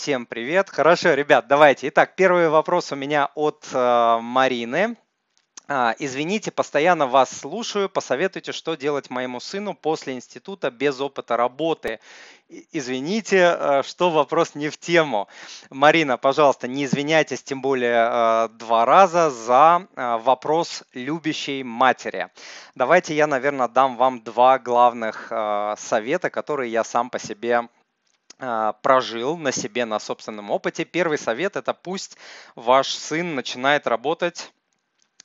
Всем привет. Хорошо, ребят, давайте. Итак, первый вопрос у меня от э, Марины. А, извините, постоянно вас слушаю. Посоветуйте, что делать моему сыну после института без опыта работы. Извините, э, что вопрос не в тему. Марина, пожалуйста, не извиняйтесь, тем более э, два раза за э, вопрос любящей матери. Давайте я, наверное, дам вам два главных совета, которые я сам по себе прожил на себе, на собственном опыте. Первый совет – это пусть ваш сын начинает работать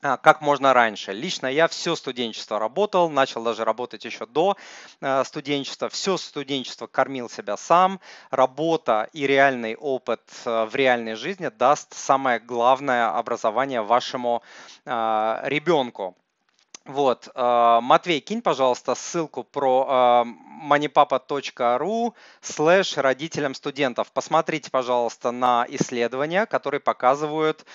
а, как можно раньше. Лично я все студенчество работал, начал даже работать еще до э, студенчества. Все студенчество кормил себя сам. Работа и реальный опыт в реальной жизни даст самое главное образование вашему ребенку. Вот, э, Матвей, кинь, пожалуйста, ссылку про э, moneypapa.ru слэш родителям студентов. Посмотрите, пожалуйста, на исследования, которые показывают,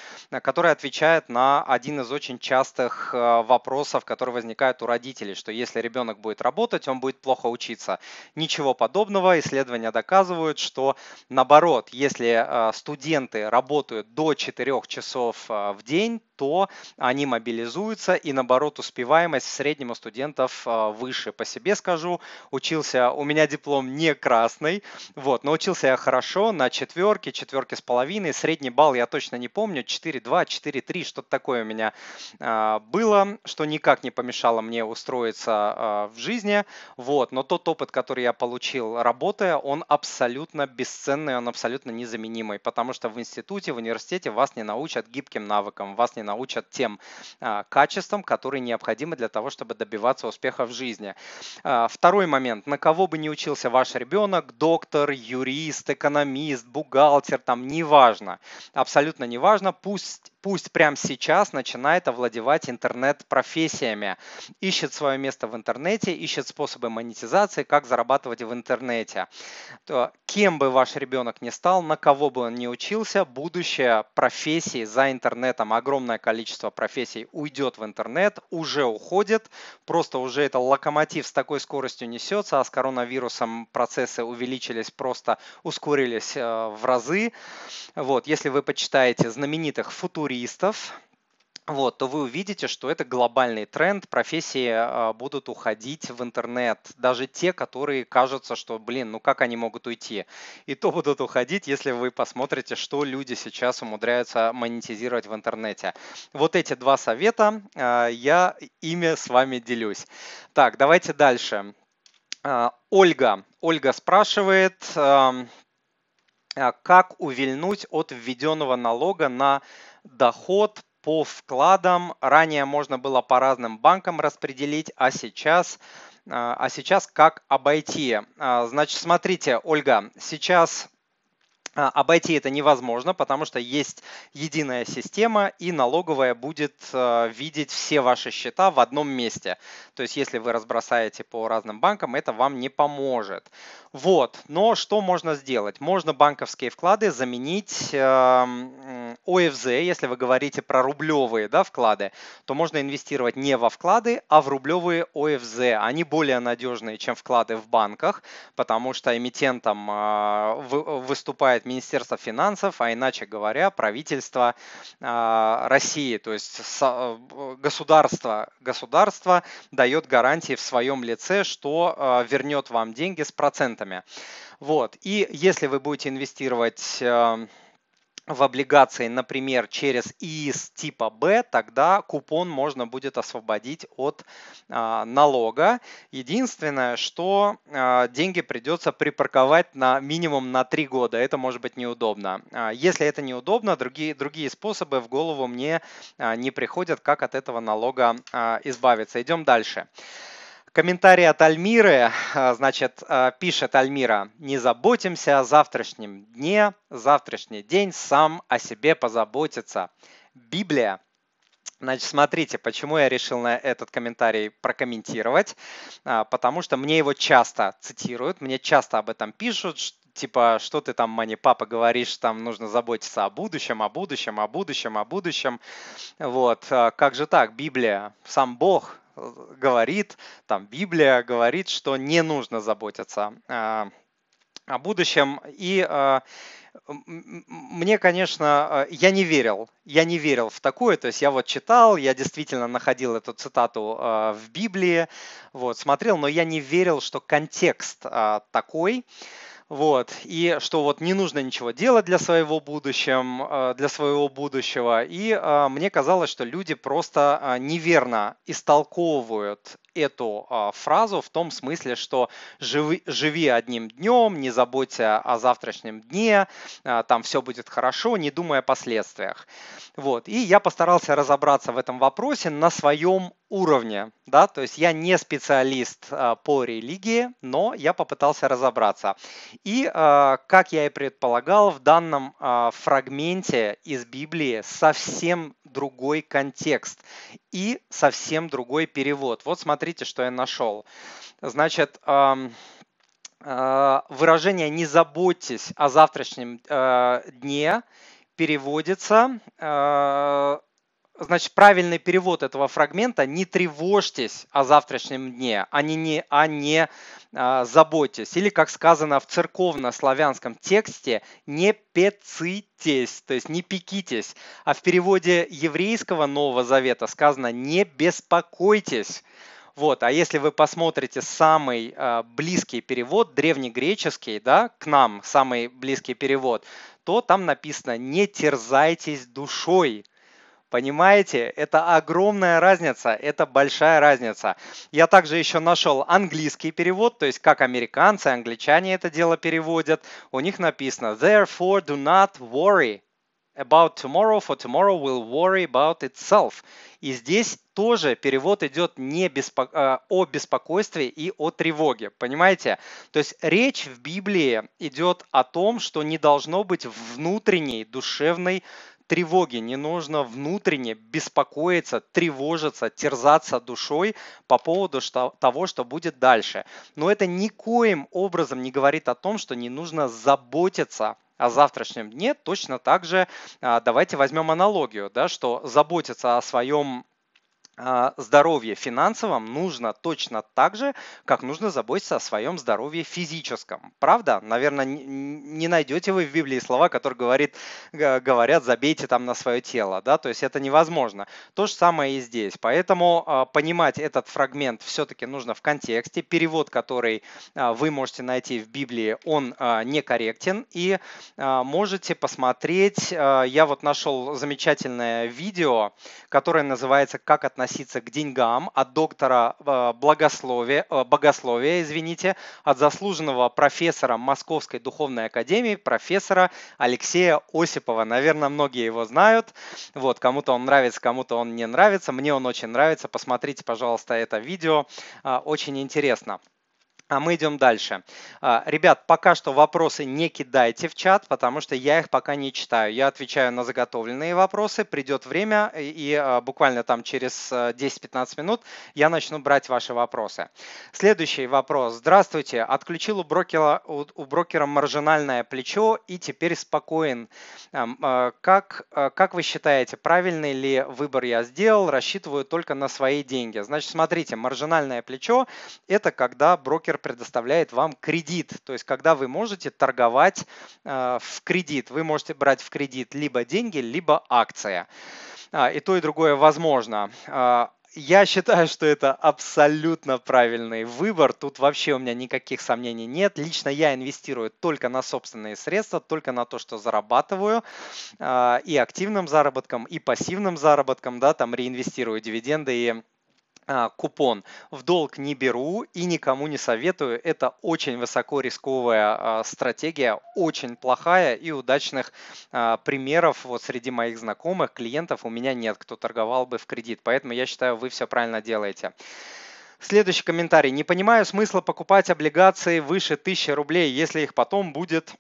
которые отвечают на один из очень частых э, вопросов, которые возникают у родителей, что если ребенок будет работать, он будет плохо учиться. Ничего подобного. Исследования доказывают, что наоборот, если студенты работают до 4 часов в день, то они мобилизуются и наоборот успеваемость в среднем у студентов а, выше. По себе скажу, учился, у меня диплом не красный, вот, но учился я хорошо, на четверке, четверке с половиной, средний балл я точно не помню, 4,2, 4,3, что-то такое у меня а, было, что никак не помешало мне устроиться а, в жизни, вот, но тот опыт, который я получил работая, он абсолютно бесценный, он абсолютно незаменимый, потому что в институте, в университете вас не научат гибким навыкам, вас не научат тем а, качествам, которые необходимы для того, чтобы добиваться успеха в жизни. А, второй момент. На кого бы не учился ваш ребенок, доктор, юрист, экономист, бухгалтер, там неважно, абсолютно неважно, пусть пусть прямо сейчас начинает овладевать интернет-профессиями, ищет свое место в интернете, ищет способы монетизации, как зарабатывать в интернете. То, кем бы ваш ребенок ни стал, на кого бы он ни учился, будущее профессии за интернетом, огромное количество профессий уйдет в интернет, уже уходит, просто уже это локомотив с такой скоростью несется, а с коронавирусом процессы увеличились, просто ускорились э, в разы. Вот, если вы почитаете знаменитых футуристов, вот, то вы увидите, что это глобальный тренд, профессии а, будут уходить в интернет, даже те, которые кажутся, что, блин, ну как они могут уйти, и то будут уходить, если вы посмотрите, что люди сейчас умудряются монетизировать в интернете. Вот эти два совета, а, я ими с вами делюсь. Так, давайте дальше. А, Ольга. Ольга спрашивает, как увильнуть от введенного налога на доход по вкладам. Ранее можно было по разным банкам распределить, а сейчас, а, а сейчас как обойти? А, значит, смотрите, Ольга, сейчас Обойти это невозможно, потому что есть единая система, и налоговая будет видеть все ваши счета в одном месте. То есть, если вы разбросаете по разным банкам, это вам не поможет. Вот, но что можно сделать? Можно банковские вклады заменить э, ОФЗ, если вы говорите про рублевые да, вклады, то можно инвестировать не во вклады, а в рублевые ОФЗ. Они более надежные, чем вклады в банках, потому что эмитентом э, выступает Министерство финансов, а иначе говоря, правительство э, России, то есть э, государство, государство дает гарантии в своем лице, что э, вернет вам деньги с процентами. Вот. И если вы будете инвестировать э, в облигации, например, через ИИС типа Б, тогда купон можно будет освободить от а, налога. Единственное, что а, деньги придется припарковать на минимум на 3 года. Это может быть неудобно. А, если это неудобно, другие, другие способы в голову мне а, не приходят, как от этого налога а, избавиться. Идем дальше. Дальше. Комментарий от Альмиры, а, значит, а, пишет Альмира, не заботимся о завтрашнем дне, завтрашний день сам о себе позаботится. Библия. Значит, смотрите, почему я решил на этот комментарий прокомментировать, а, потому что мне его часто цитируют, мне часто об этом пишут, типа, что ты там, мани папа, говоришь, там нужно заботиться о будущем, о будущем, о будущем, о будущем. Вот, как же так, Библия, сам Бог говорит, там Библия говорит, что не нужно заботиться а, о будущем. И а, мне, конечно, э, я не верил, я не верил в такое, то есть я вот читал, я действительно находил эту цитату э, в Библии, вот, смотрел, но я не верил, что контекст э, такой, вот, и что вот не нужно ничего делать для своего будущего, для своего будущего. И мне казалось, что люди просто неверно истолковывают эту фразу в том смысле, что живи, живи одним днем, не заботься о завтрашнем дне, там все будет хорошо, не думая о последствиях. Вот. И я постарался разобраться в этом вопросе на своем уровне. Да? То есть я не специалист а, по религии, но я попытался разобраться. И, а, как я и предполагал, в данном а, фрагменте из Библии совсем другой контекст и совсем другой перевод. Вот смотрите, что я нашел. Значит, выражение «не заботьтесь о завтрашнем дне» переводится значит, правильный перевод этого фрагмента «не тревожьтесь о завтрашнем дне», а не, не, а не а, заботьтесь. Или, как сказано в церковно-славянском тексте, «не пецитесь», то есть «не пекитесь». А в переводе еврейского Нового Завета сказано «не беспокойтесь». Вот, а если вы посмотрите самый э, близкий перевод, древнегреческий, да, к нам самый близкий перевод, то там написано «не терзайтесь душой», Понимаете, это огромная разница, это большая разница. Я также еще нашел английский перевод, то есть как американцы, англичане это дело переводят. У них написано Therefore do not worry about tomorrow, for tomorrow will worry about itself. И здесь тоже перевод идет не беспо... Э, о беспокойстве и о тревоге. Понимаете? То есть речь в Библии идет о том, что не должно быть внутренней душевной тревоги, не нужно внутренне беспокоиться, тревожиться, терзаться душой по поводу что, того, что будет дальше. Но это никоим образом не говорит о том, что не нужно заботиться о завтрашнем дне, точно так же а, давайте возьмем аналогию, да, что заботиться о своем здоровье финансовом нужно точно так же, как нужно заботиться о своем здоровье физическом. Правда? Наверное, не найдете вы в Библии слова, которые говорит, говорят, забейте там на свое тело. Да? То есть это невозможно. То же самое и здесь. Поэтому а, понимать этот фрагмент все-таки нужно в контексте. Перевод, который а, вы можете найти в Библии, он некорректен. И можете посмотреть, я вот нашел замечательное видео, которое называется «Как относиться относиться к деньгам от доктора э, благословия, э, богословия, извините, от заслуженного профессора Московской духовной академии, профессора Алексея Осипова. Наверное, многие его знают. Вот, кому-то он нравится, кому-то он не нравится. Мне он очень нравится. Посмотрите, пожалуйста, это видео. Э, очень интересно. А мы идем дальше. А, ребят, пока что вопросы не кидайте в чат, потому что я их пока не читаю. Я отвечаю на заготовленные вопросы. Придет время, и а, буквально там через 10-15 а, минут я начну брать ваши вопросы. Следующий вопрос. Здравствуйте. Отключил у брокера, у брокера маржинальное плечо и теперь спокоен. Как, как вы считаете, правильный ли выбор я сделал? Рассчитываю только на свои деньги. Значит, смотрите, маржинальное плечо – это когда брокер предоставляет вам кредит. То есть, когда вы можете торговать э, в кредит, вы можете брать в кредит либо деньги, либо акция. А, и то, и другое возможно. А, я считаю, что это абсолютно правильный выбор. Тут вообще у меня никаких сомнений нет. Лично я инвестирую только на собственные средства, только на то, что зарабатываю. А, и активным заработком, и пассивным заработком. Да, там реинвестирую дивиденды и купон в долг не беру и никому не советую. Это очень высоко рисковая а, стратегия, очень плохая и удачных а, примеров вот среди моих знакомых, клиентов у меня нет, кто торговал бы в кредит. Поэтому я считаю, вы все правильно делаете. Следующий комментарий. Не понимаю смысла покупать облигации выше 1000 рублей, если их потом будет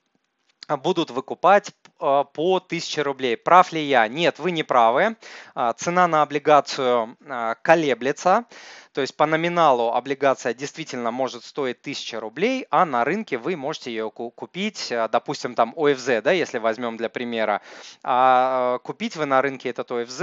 будут выкупать по 1000 рублей. Прав ли я? Нет, вы не правы. Цена на облигацию колеблется. То есть по номиналу облигация действительно может стоить 1000 рублей, а на рынке вы можете ее купить, э, допустим, там ОФЗ, да, если возьмем для примера. А купить вы на рынке этот ОФЗ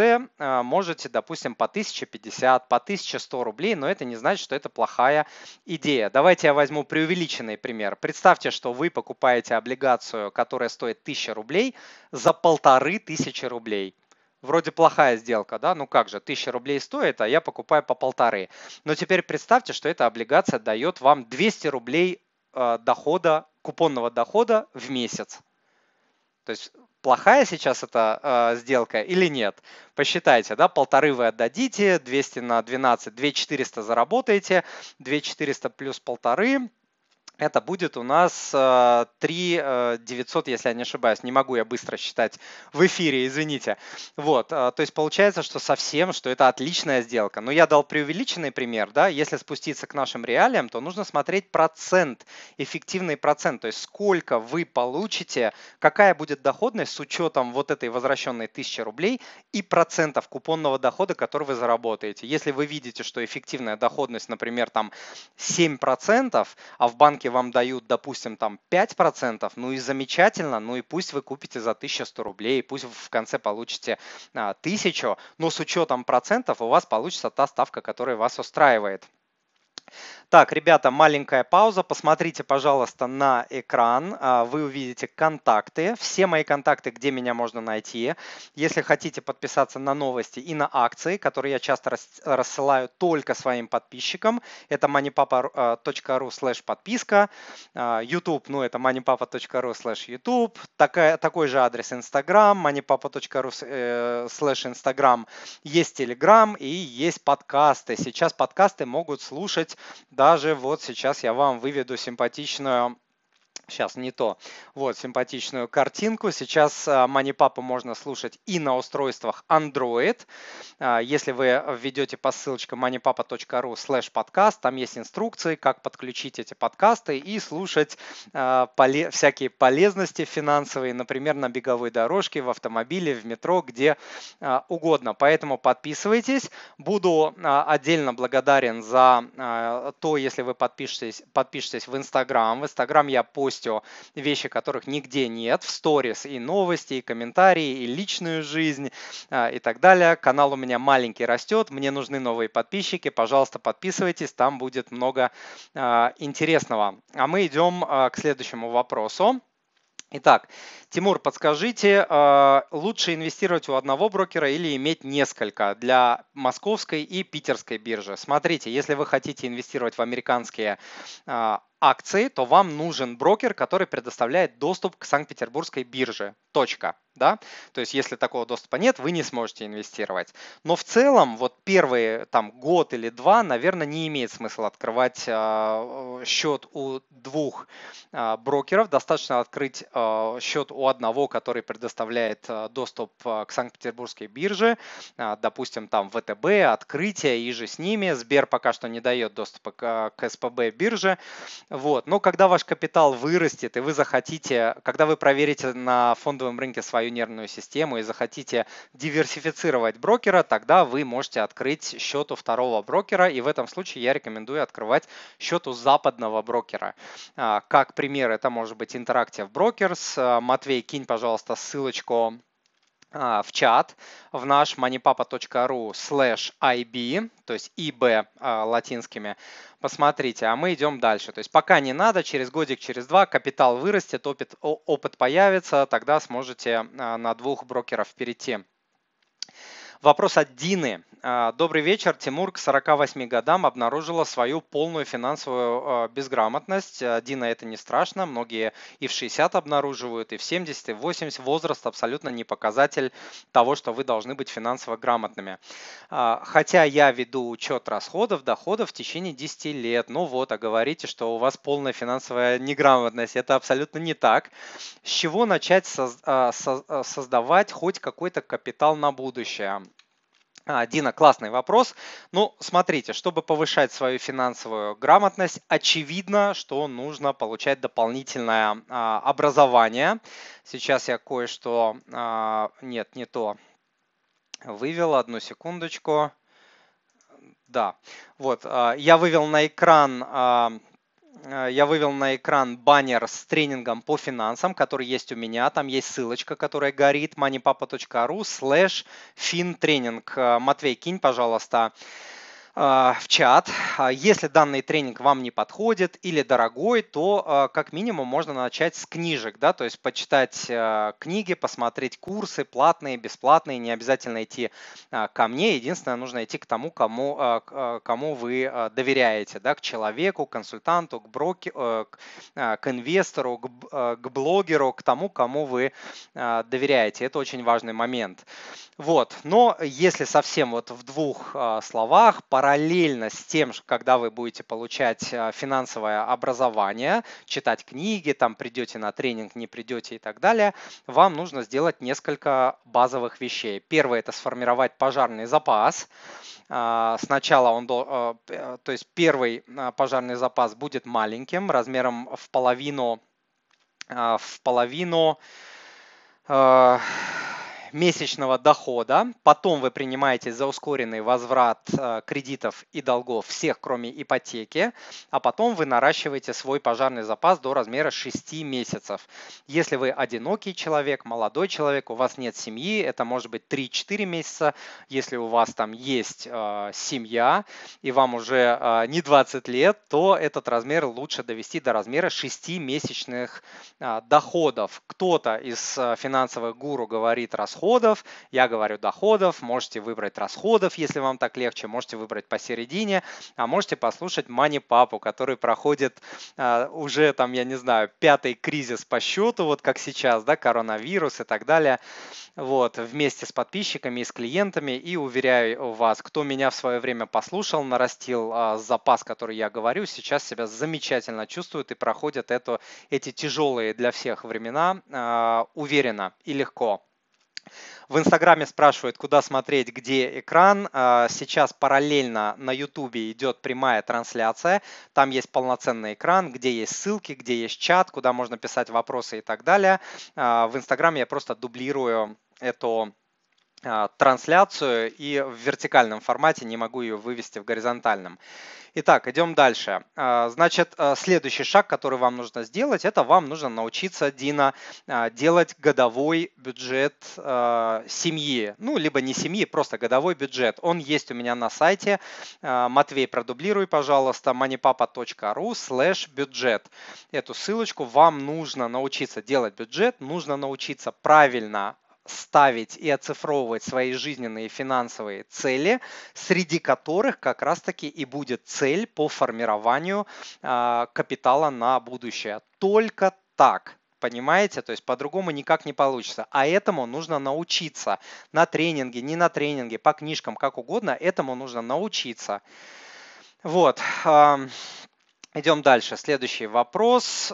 можете, допустим, по 1050, по 1100 рублей, но это не значит, что это плохая идея. Давайте я возьму преувеличенный пример. Представьте, что вы покупаете облигацию, которая стоит 1000 рублей за полторы тысячи рублей. Вроде плохая сделка, да? Ну как же, 1000 рублей стоит, а я покупаю по полторы. Но теперь представьте, что эта облигация дает вам 200 рублей э, дохода, купонного дохода в месяц. То есть плохая сейчас эта э, сделка или нет? Посчитайте, да, полторы вы отдадите, 200 на 12, 2400 заработаете, 2400 плюс полторы, это будет у нас 3 э, 900, э, если я не ошибаюсь. Не могу я быстро считать в эфире, извините. Вот, э, то есть получается, что совсем, что это отличная сделка. Но я дал преувеличенный пример, да, если спуститься к нашим реалиям, то нужно смотреть процент, эффективный процент, то есть сколько вы получите, какая будет доходность с учетом вот этой возвращенной 1000 рублей и процентов купонного дохода, который вы заработаете. Если вы видите, что эффективная доходность, например, там 7%, а в банке банки вам дают, допустим, там 5%, ну и замечательно, ну и пусть вы купите за 1100 рублей, пусть вы в конце получите 1000, а, но с учетом процентов у вас получится та ставка, которая вас устраивает. Так, ребята, маленькая пауза. Посмотрите, пожалуйста, на экран. А, вы увидите контакты. Все мои контакты, где меня можно найти. Если хотите подписаться на новости и на акции, которые я часто рассылаю только своим подписчикам, это moneypapa.ru slash подписка. А, YouTube, ну это moneypapa.ru slash YouTube. Такая, такой же адрес Instagram, moneypapa.ru э, slash Instagram. Есть Telegram и есть подкасты. Сейчас подкасты могут слушать даже вот сейчас я вам выведу симпатичную Сейчас не то. Вот симпатичную картинку. Сейчас MoneyPapa можно слушать и на устройствах Android. А, если вы введете по ссылочке moneypapa.ru slash подкаст, там есть инструкции, как подключить эти подкасты и слушать а, всякие полезности финансовые, например, на беговой дорожке, в автомобиле, в метро, где а, угодно. Поэтому подписывайтесь. Буду отдельно благодарен за то, если вы подпишетесь, подпишетесь в Instagram. В Instagram я постю полностью вещи, которых нигде нет, в сторис и новости, и комментарии, и личную жизнь а, и так далее. Канал у меня маленький растет, мне нужны новые подписчики, пожалуйста, подписывайтесь, там будет много а, интересного. А мы идем а, к следующему вопросу. Итак, Тимур, подскажите, лучше инвестировать у одного брокера или иметь несколько для московской и питерской биржи? Смотрите, если вы хотите инвестировать в американские акции, то вам нужен брокер, который предоставляет доступ к Санкт-Петербургской бирже. Точка. Да? То есть, если такого доступа нет, вы не сможете инвестировать. Но в целом, вот первые там, год или два, наверное, не имеет смысла открывать э, счет у двух э, брокеров. Достаточно открыть э, счет у одного, который предоставляет э, доступ к Санкт-Петербургской бирже. Э, допустим, там ВТБ, открытие и же с ними. Сбер пока что не дает доступа к, к СПБ бирже. Вот. Но когда ваш капитал вырастет и вы захотите, когда вы проверите на фондовом рынке свою нервную систему и захотите диверсифицировать брокера, тогда вы можете открыть счет у второго брокера. И в этом случае я рекомендую открывать счет у западного брокера. А, как пример, это может быть Interactive Brokers. А, Матвей, кинь, пожалуйста, ссылочку в чат в наш moneypapa.ru slash ib, то есть ib а, латинскими. Посмотрите, а мы идем дальше. То есть пока не надо, через годик, через два капитал вырастет, опыт, опыт появится, тогда сможете а, на двух брокеров перейти. Вопрос от Дины. А, Добрый вечер. Тимур к 48 годам обнаружила свою полную финансовую а, безграмотность. А, Дина, это не страшно. Многие и в 60 обнаруживают, и в 70, и в 80. Возраст абсолютно не показатель того, что вы должны быть финансово грамотными. Хотя я веду учет расходов, доходов в течение 10 лет. Ну вот, а говорите, что у вас полная финансовая неграмотность. Это абсолютно не так. С чего начать создавать хоть какой-то капитал на будущее? А, Дина, классный вопрос. Ну, смотрите, чтобы повышать свою финансовую грамотность, очевидно, что нужно получать дополнительное а, образование. Сейчас я кое-что... А, нет, не то. Вывел, одну секундочку. Да, вот, а, я вывел на экран а, я вывел на экран баннер с тренингом по финансам, который есть у меня. Там есть ссылочка, которая горит moneypapa.ru slash fintraining. Матвей, кинь, пожалуйста, в чат. А, если данный тренинг вам не подходит или дорогой, то а, как минимум можно начать с книжек, да, то есть почитать книги, посмотреть курсы, платные, бесплатные, не обязательно идти ко мне, единственное, нужно идти к тому, кому, кому вы доверяете, да, к человеку, к консультанту, к, броке, э, к инвестору, э, к блогеру, к тому, кому вы доверяете. Это очень важный момент. Вот, но если совсем вот в двух словах, пора параллельно с тем, когда вы будете получать а, финансовое образование, читать книги, там придете на тренинг, не придете и так далее, вам нужно сделать несколько базовых вещей. Первое – это сформировать пожарный запас. А, сначала он, а, то есть первый пожарный запас будет маленьким, размером в половину, в половину месячного дохода, потом вы принимаете за ускоренный возврат э, кредитов и долгов всех, кроме ипотеки, а потом вы наращиваете свой пожарный запас до размера 6 месяцев. Если вы одинокий человек, молодой человек, у вас нет семьи, это может быть 3-4 месяца. Если у вас там есть э, семья и вам уже э, не 20 лет, то этот размер лучше довести до размера 6 месячных э, доходов. Кто-то из э, финансовых гуру говорит расход расходов, я говорю доходов, можете выбрать расходов, если вам так легче, можете выбрать посередине, а можете послушать Мани Папу, который проходит uh, уже там, я не знаю, пятый кризис по счету, вот как сейчас, да, коронавирус и так далее, вот, вместе с подписчиками и с клиентами, и уверяю вас, кто меня в свое время послушал, нарастил uh, запас, который я говорю, сейчас себя замечательно чувствует и проходят это, эти тяжелые для всех времена uh, уверенно и легко. В Инстаграме спрашивают, куда смотреть, где экран. А, сейчас параллельно на Ютубе идет прямая трансляция. Там есть полноценный экран, где есть ссылки, где есть чат, куда можно писать вопросы и так далее. А, в Инстаграме я просто дублирую эту трансляцию и в вертикальном формате не могу ее вывести в горизонтальном. Итак, идем дальше. А, значит, а, следующий шаг, который вам нужно сделать, это вам нужно научиться, Дина, делать годовой бюджет семьи. Ну, либо не семьи, просто годовой бюджет. Он есть у меня на сайте. Матвей, продублируй, пожалуйста, moneypapa.ru slash бюджет. Эту ссылочку вам нужно научиться делать бюджет, нужно научиться правильно ставить и оцифровывать свои жизненные финансовые цели, среди которых как раз-таки и будет цель по формированию э, капитала на будущее. Только так. Понимаете? То есть по-другому никак не получится. А этому нужно научиться. На тренинге, не на тренинге, по книжкам, как угодно, этому нужно научиться. Вот. Идем дальше. Следующий вопрос.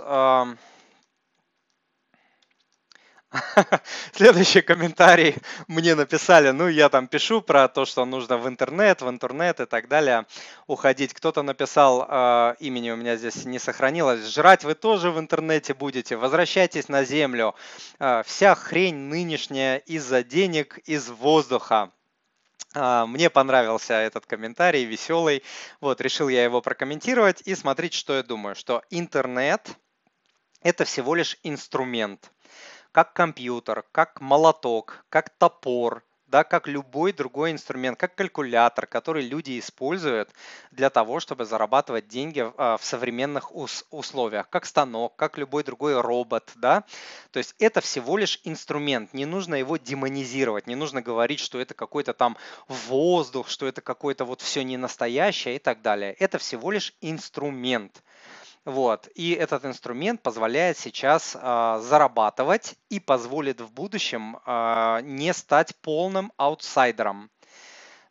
Следующий комментарий мне написали, ну я там пишу про то, что нужно в интернет, в интернет и так далее уходить. Кто-то написал, э, имени у меня здесь не сохранилось, жрать вы тоже в интернете будете, возвращайтесь на землю. Э, вся хрень нынешняя из-за денег, из воздуха. Э, мне понравился этот комментарий, веселый. Вот, решил я его прокомментировать и смотреть, что я думаю, что интернет это всего лишь инструмент как компьютер, как молоток, как топор, да, как любой другой инструмент, как калькулятор, который люди используют для того, чтобы зарабатывать деньги а, в современных условиях, как станок, как любой другой робот, да. То есть это всего лишь инструмент, не нужно его демонизировать, не нужно говорить, что это какой-то там воздух, что это какое-то вот все не настоящее и так далее. Это всего лишь инструмент. Вот. И этот инструмент позволяет сейчас э, зарабатывать и позволит в будущем э, не стать полным аутсайдером.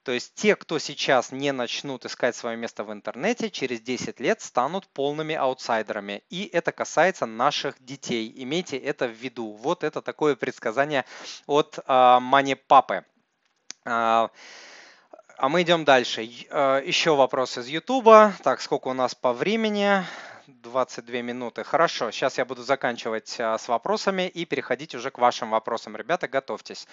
То есть те, кто сейчас не начнут искать свое место в интернете, через 10 лет станут полными аутсайдерами. И это касается наших детей. Имейте это в виду. Вот это такое предсказание от э, Мани Папы. А мы идем дальше. Еще вопрос из Ютуба. Так, сколько у нас по времени? 22 минуты. Хорошо, сейчас я буду заканчивать а, с вопросами и переходить уже к вашим вопросам. Ребята, готовьтесь.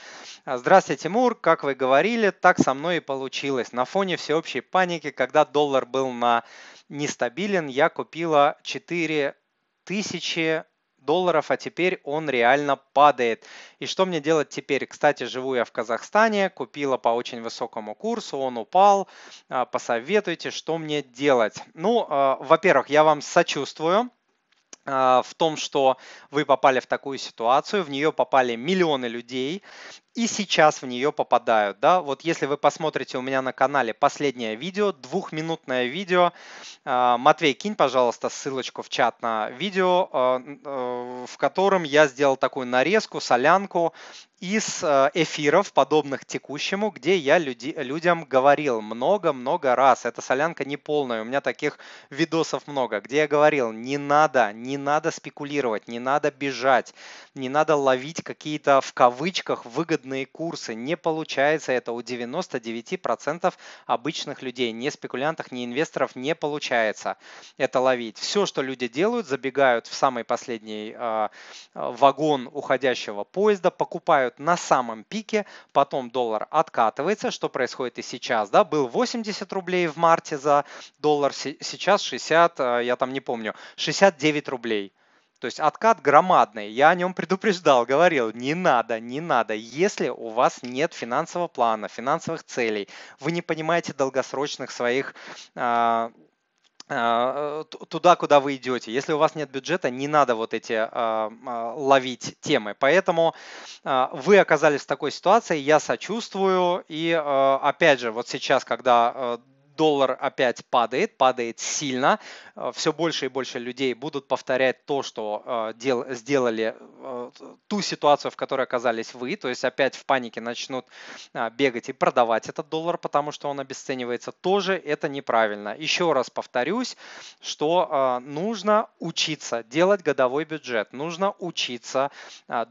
А, здравствуйте, Тимур. Как вы говорили, так со мной и получилось. На фоне всеобщей паники, когда доллар был на нестабилен, я купила 4 тысячи долларов, а теперь он реально падает. И что мне делать теперь? Кстати, живу я в Казахстане, купила по очень высокому курсу, он упал. А, посоветуйте, что мне делать? Ну, а, во-первых, я вам сочувствую а, в том, что вы попали в такую ситуацию, в нее попали миллионы людей, и сейчас в нее попадают. Да? Вот если вы посмотрите у меня на канале последнее видео, двухминутное видео, а, Матвей, кинь, пожалуйста, ссылочку в чат на видео, а, э, в котором я сделал такую нарезку, солянку из эфиров, подобных текущему, где я люди, людям говорил много-много раз. Эта солянка не полная, у меня таких видосов много, где я говорил, не надо, не надо спекулировать, не надо бежать, не надо ловить какие-то в кавычках выгодные курсы. Не получается это у 99% обычных людей, не спекулянтов, не инвесторов не получается это ловить. Все, что люди делают, забегают в самый последний э, вагон уходящего поезда, покупают на самом пике, потом доллар откатывается, что происходит и сейчас. Да? Был 80 рублей в марте за доллар, сейчас 60, э, я там не помню, 69 рублей. То есть откат громадный. Я о нем предупреждал, говорил, не надо, не надо. Если у вас нет финансового плана, финансовых целей, вы не понимаете долгосрочных своих а, а, туда, куда вы идете. Если у вас нет бюджета, не надо вот эти а, ловить темы. Поэтому вы оказались в такой ситуации, я сочувствую. И опять же, вот сейчас, когда доллар опять падает, падает сильно. Э, Все больше и больше людей будут повторять то, что э, дел, сделали, э, ту ситуацию, в которой оказались вы. То есть опять в панике начнут бегать и продавать этот доллар, потому что он обесценивается. Тоже это неправильно. Еще раз повторюсь, что нужно учиться делать годовой бюджет. Нужно учиться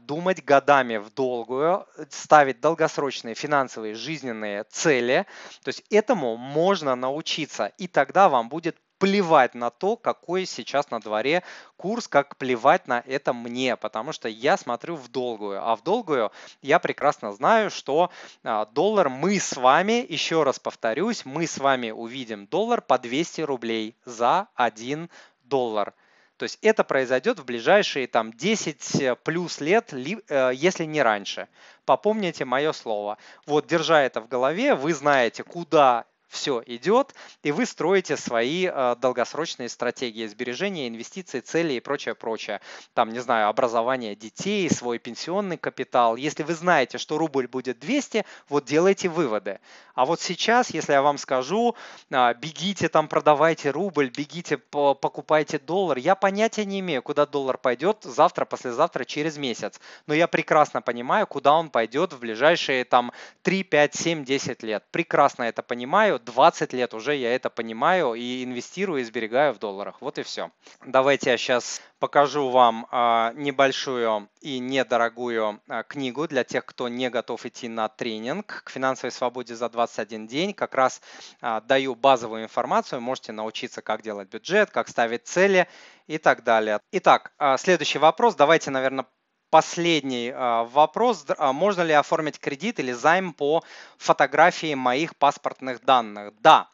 думать годами в долгую, ставить долгосрочные финансовые жизненные цели. То есть этому можно научиться, и тогда вам будет плевать на то, какой сейчас на дворе курс, как плевать на это мне, потому что я смотрю в долгую. А в долгую я прекрасно знаю, что а, доллар мы с вами, еще раз повторюсь, мы с вами увидим доллар по 200 рублей за 1 доллар. То есть это произойдет в ближайшие там 10 плюс лет, э, если не раньше. Попомните мое слово. Вот, держа это в голове, вы знаете, куда все идет, и вы строите свои э, долгосрочные стратегии сбережения, инвестиций, цели и прочее, прочее. Там, не знаю, образование детей, свой пенсионный капитал. Если вы знаете, что рубль будет 200, вот делайте выводы. А вот сейчас, если я вам скажу, э, бегите там, продавайте рубль, бегите, по, покупайте доллар, я понятия не имею, куда доллар пойдет завтра, послезавтра, через месяц. Но я прекрасно понимаю, куда он пойдет в ближайшие там 3, 5, 7, 10 лет. Прекрасно это понимаю 20 лет уже я это понимаю и инвестирую и сберегаю в долларах. Вот и все. Давайте я сейчас покажу вам а, небольшую и недорогую а, книгу для тех, кто не готов идти на тренинг к финансовой свободе за 21 день. Как раз а, даю базовую информацию, можете научиться, как делать бюджет, как ставить цели и так далее. Итак, следующий вопрос. Давайте, наверное, Последний а, вопрос. А, можно ли оформить кредит или займ по фотографии моих паспортных данных? Да,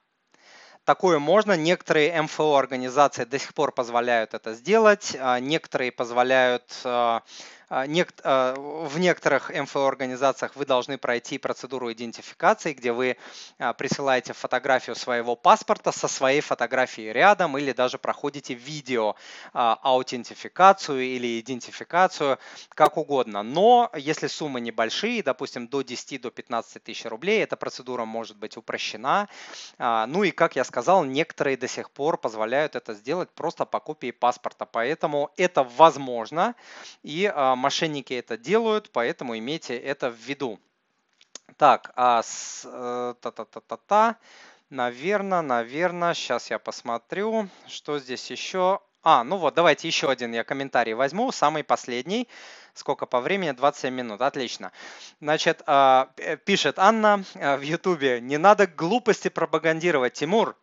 такое можно. Некоторые МФО организации до сих пор позволяют это сделать. А, некоторые позволяют в некоторых МФО-организациях вы должны пройти процедуру идентификации, где вы а, присылаете фотографию своего паспорта со своей фотографией рядом или даже проходите видео аутентификацию или идентификацию, как угодно. Но если суммы небольшие, допустим, до 10 до 15 тысяч рублей, эта процедура может быть упрощена. Ну и, как я сказал, некоторые до сих пор позволяют это сделать просто по копии паспорта. Поэтому это возможно. И мошенники это делают, поэтому имейте это в виду. Так, а с, э, та-та-та-та-та, наверное, наверное, сейчас я посмотрю, что здесь еще. А, ну вот, давайте еще один я комментарий возьму, самый последний. Сколько по времени? 27 минут. Отлично. Значит, а, пишет Анна э, в Ютубе, не надо глупости пропагандировать, Тимур.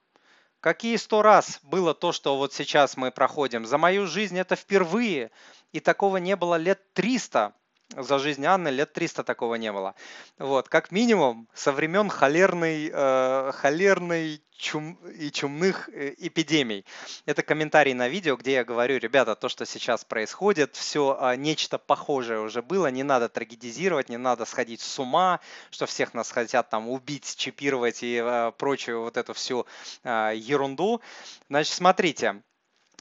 Какие сто раз было то, что вот сейчас мы проходим? За мою жизнь это впервые, и такого не было лет 300 за жизнь Анны лет 300 такого не было. Вот, как минимум, со времен холерной, э, холерной чум и чумных э, эпидемий. Это комментарий на видео, где я говорю, ребята, то, что сейчас происходит, все э, нечто похожее уже было, не надо трагедизировать, не надо сходить с ума, что всех нас хотят там убить, чипировать и э, прочую вот эту всю э, ерунду. Значит, смотрите, а,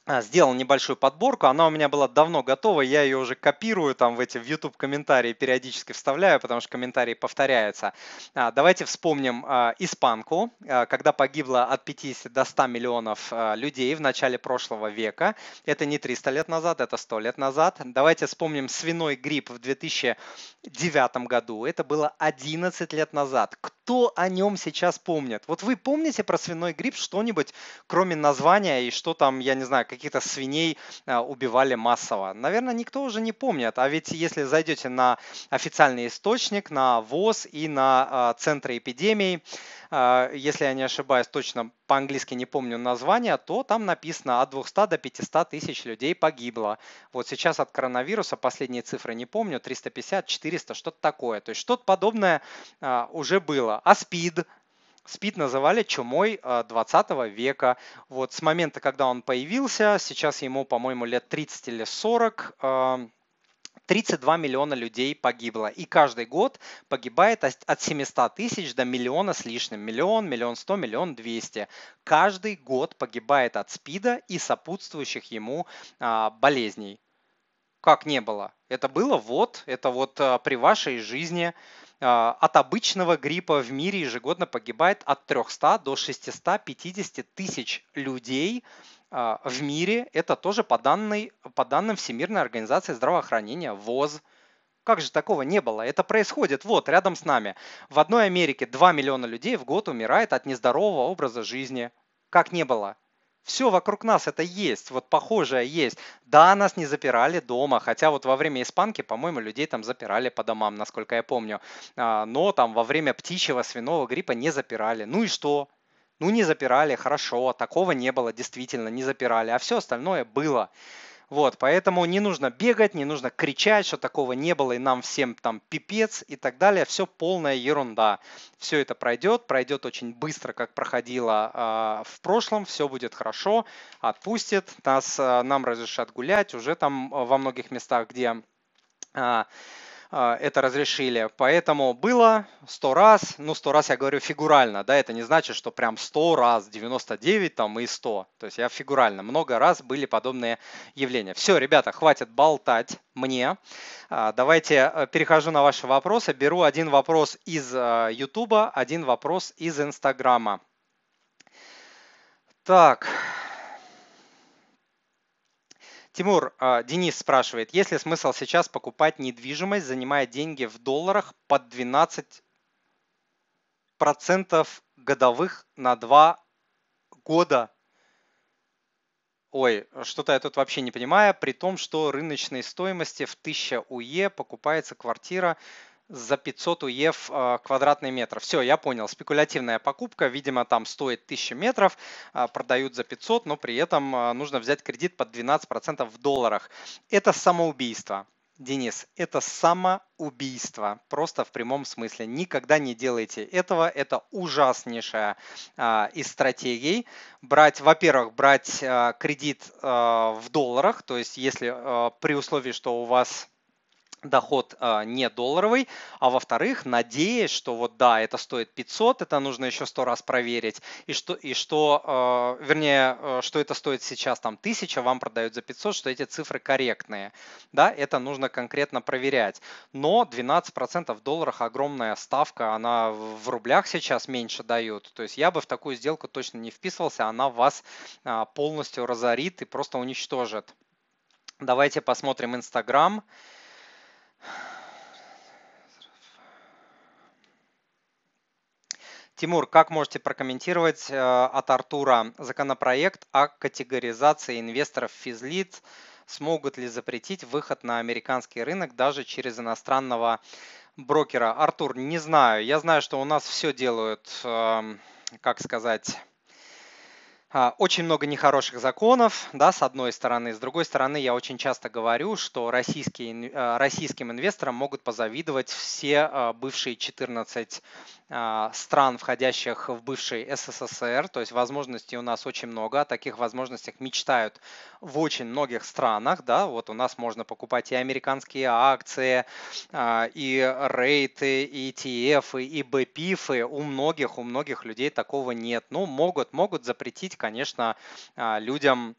сделал небольшую подборку. Она у меня была давно готова, я ее уже копирую там в эти в YouTube комментарии периодически вставляю, потому что комментарии повторяются. А, давайте вспомним а, испанку, когда погибло от 50 до 100 миллионов людей в начале прошлого века. Это не 300 лет назад, это 100 лет назад. Давайте вспомним свиной грипп в 2009 году. Это было 11 лет назад. Кто о нем сейчас помнит? Вот вы помните про свиной грипп что-нибудь, кроме названия и что там, я не знаю, каких-то свиней а, убивали массово. Наверное, никто уже не помнит. А ведь если зайдете на официальный источник, на ВОЗ и на а, центры эпидемий, а, если я не ошибаюсь, точно по-английски не помню название, то там написано от 200 до 500 тысяч людей погибло. Вот сейчас от коронавируса, последние цифры не помню, 350, 400, что-то такое. То есть что-то подобное уже было. А СПИД, СПИД называли чумой 20 а, века. Вот с момента, когда он появился, сейчас ему, по-моему, лет 30 или 40, 32 а, миллиона людей погибло. И каждый год погибает от 700 тысяч до миллиона с лишним. Миллион, миллион сто, миллион двести. Каждый год погибает от СПИДа и сопутствующих ему а, болезней. Как не было? Это было вот, это вот при вашей жизни. А, от обычного гриппа в мире ежегодно погибает от 300 до 650 тысяч людей а, в мире. Это тоже по, данной, по данным Всемирной организации здравоохранения ВОЗ. Как же такого не было? Это происходит вот рядом с нами. В одной Америке 2 миллиона людей в год умирает от нездорового образа жизни. Как не было? Все вокруг нас это есть, вот похожее есть. Да, нас не запирали дома, хотя вот во время испанки, по-моему, людей там запирали по домам, насколько я помню. А, но там во время птичьего свиного гриппа не запирали. Ну и что? Ну не запирали, хорошо, такого не было, действительно, не запирали, а все остальное было. Вот, поэтому не нужно бегать, не нужно кричать, что такого не было, и нам всем там пипец и так далее. Все полная ерунда. Все это пройдет, пройдет очень быстро, как проходило э, в прошлом. Все будет хорошо, отпустит, нас, э, нам разрешат гулять уже там во многих местах, где э, а, это разрешили. Поэтому было 100 раз, ну 100 раз я говорю фигурально, да, это не значит, что прям 100 раз, 99 там и 100. То есть я фигурально, много раз были подобные явления. Все, ребята, хватит болтать мне. А, давайте э, перехожу на ваши вопросы. Беру один вопрос из YouTube, э, один вопрос из Инстаграма. Так, Тимур, а, Денис спрашивает, есть ли смысл сейчас покупать недвижимость, занимая деньги в долларах под 12 процентов годовых на 2 года? Ой, что-то я тут вообще не понимаю, при том, что рыночной стоимости в 1000 УЕ покупается квартира за 500 УЕФ а, квадратный метр. Все, я понял, спекулятивная покупка, видимо, там стоит 1000 метров, а, продают за 500, но при этом а, нужно взять кредит под 12% в долларах. Это самоубийство. Денис, это самоубийство, просто в прямом смысле. Никогда не делайте этого, это ужаснейшая а, из стратегий. Брать, во-первых, брать а, кредит а, в долларах, то есть если а, при условии, что у вас доход э, не долларовый, а во-вторых, надеясь, что вот да, это стоит 500, это нужно еще сто раз проверить, и что, и что э, вернее, э, что это стоит сейчас там 1000, вам продают за 500, что эти цифры корректные, да, это нужно конкретно проверять. Но 12% в долларах огромная ставка, она в рублях сейчас меньше дают, то есть я бы в такую сделку точно не вписывался, она вас э, полностью разорит и просто уничтожит. Давайте посмотрим Инстаграм. Тимур, как можете прокомментировать э, от Артура законопроект о категоризации инвесторов физлиц? Смогут ли запретить выход на американский рынок даже через иностранного брокера? Артур, не знаю. Я знаю, что у нас все делают, эм, как сказать, очень много нехороших законов, да, с одной стороны. С другой стороны, я очень часто говорю, что российские, а, российским инвесторам могут позавидовать все а, бывшие 14 стран, входящих в бывший СССР. То есть возможностей у нас очень много. О таких возможностях мечтают в очень многих странах. Да. Вот у нас можно покупать и американские акции, и рейты, и ETF, и BPIF. У многих, у многих людей такого нет. Ну, могут, могут запретить конечно, а, людям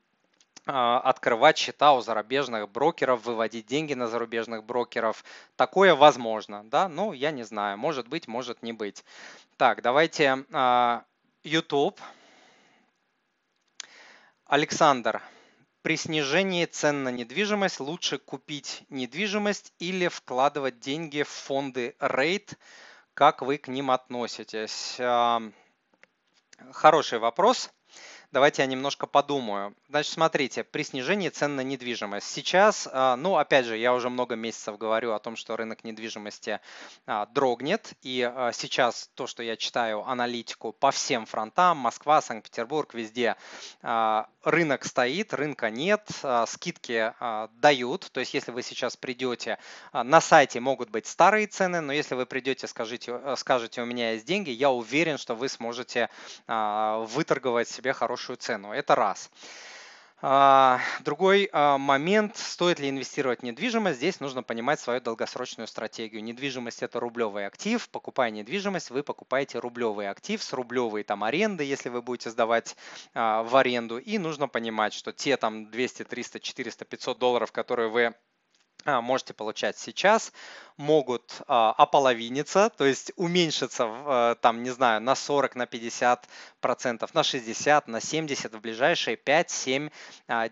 а, открывать счета у зарубежных брокеров, выводить деньги на зарубежных брокеров. Такое возможно, да? Ну, я не знаю, может быть, может не быть. Так, давайте а, YouTube. Александр, при снижении цен на недвижимость лучше купить недвижимость или вкладывать деньги в фонды REIT? Как вы к ним относитесь? Хороший вопрос. Давайте я немножко подумаю. Значит, смотрите, при снижении цен на недвижимость. Сейчас, а, ну, опять же, я уже много месяцев говорю о том, что рынок недвижимости а, дрогнет. И а, сейчас то, что я читаю аналитику по всем фронтам, Москва, Санкт-Петербург, везде, рынок стоит, рынка нет, скидки дают. То есть, если вы сейчас придете, на сайте могут быть старые цены, но если вы придете, скажите, скажете, у меня есть деньги, я уверен, что вы сможете выторговать себе хорошую хорошую цену. Это раз. А, другой а, момент, стоит ли инвестировать в недвижимость, здесь нужно понимать свою долгосрочную стратегию. Недвижимость это рублевый актив, покупая недвижимость, вы покупаете рублевый актив с рублевой там аренды, если вы будете сдавать а, в аренду. И нужно понимать, что те там 200, 300, 400, 500 долларов, которые вы можете получать сейчас, могут а, ополовиниться, то есть уменьшиться, а, там, не знаю, на 40, на 50 процентов, на 60, на 70 в ближайшие 5, 7,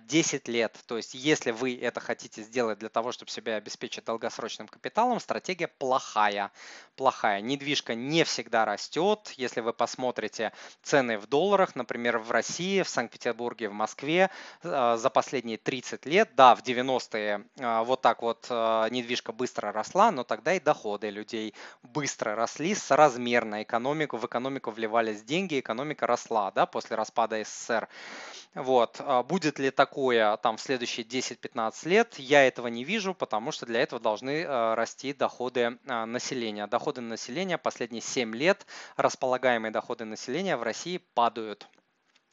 10 лет. То есть если вы это хотите сделать для того, чтобы себя обеспечить долгосрочным капиталом, стратегия плохая. Плохая. Недвижка не всегда растет. Если вы посмотрите цены в долларах, например, в России, в Санкт-Петербурге, в Москве а, за последние 30 лет, да, в 90-е а, вот так вот недвижка быстро росла, но тогда и доходы людей быстро росли, соразмерно экономику, в экономику вливались деньги, экономика росла да, после распада СССР. Вот. А будет ли такое там в следующие 10-15 лет, я этого не вижу, потому что для этого должны а, расти доходы а, населения. Доходы населения последние 7 лет, располагаемые доходы населения в России падают.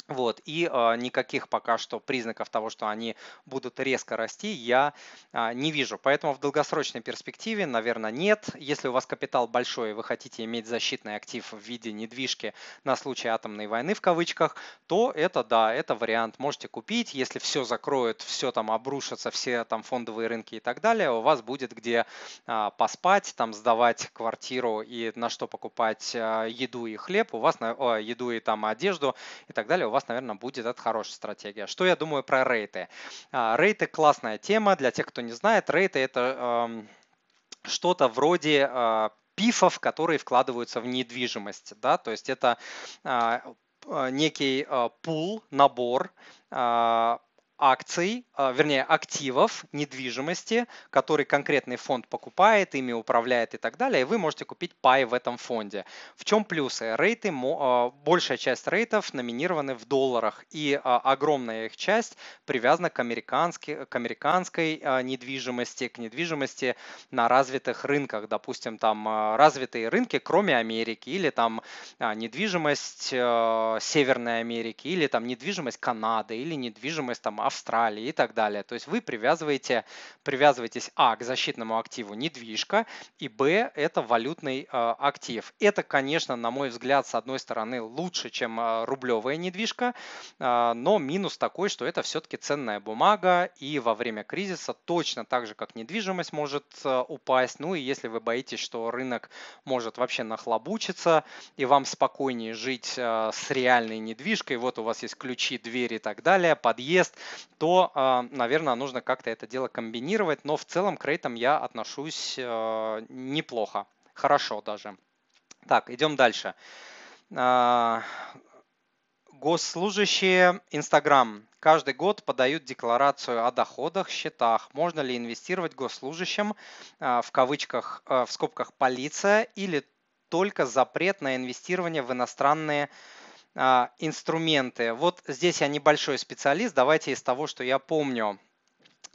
Вот, и э, никаких пока что признаков того, что они будут резко расти, я э, не вижу. Поэтому в долгосрочной перспективе, наверное, нет. Если у вас капитал большой и вы хотите иметь защитный актив в виде недвижки на случай атомной войны в кавычках, то это да, это вариант. Можете купить, если все закроют, все там обрушится, все там фондовые рынки и так далее, у вас будет где э, поспать, там сдавать квартиру и на что покупать э, еду и хлеб, у вас на, э, еду и там одежду и так далее, у вас наверное, будет это хорошая стратегия. Что я думаю про рейты? А, рейты классная тема. Для тех, кто не знает, рейты это что-то вроде а, пифов, которые вкладываются в недвижимость. Да? То есть это а, некий пул, набор акций, а, вернее активов недвижимости, который конкретный фонд покупает, ими управляет и так далее, и вы можете купить пай в этом фонде. В чем плюсы? Рейты, а, большая часть рейтов номинированы в долларах, и а, огромная их часть привязана к, к американской недвижимости, к недвижимости на развитых рынках. Допустим, там развитые рынки, кроме Америки, или там недвижимость Северной Америки, или там недвижимость Канады, или недвижимость там Австралии и так далее. То есть вы привязываете, привязываетесь а к защитному активу недвижка и б это валютный э, актив. Это, конечно, на мой взгляд, с одной стороны лучше, чем э, рублевая недвижка, э, но минус такой, что это все-таки ценная бумага и во время кризиса точно так же, как недвижимость может упасть. Ну и если вы боитесь, что рынок может вообще нахлобучиться и вам спокойнее жить с реальной недвижкой, вот у вас есть ключи, двери и так далее, подъезд, то, а, наверное, нужно как-то это дело комбинировать. Но в целом к рейтам я отношусь э, неплохо, хорошо даже. Так, идем дальше. А, госслужащие Инстаграм каждый год подают декларацию о доходах, счетах. Можно ли инвестировать госслужащим а, в кавычках, в скобках полиция или только запрет на инвестирование в иностранные инструменты. Вот здесь я небольшой специалист, давайте из того, что я помню,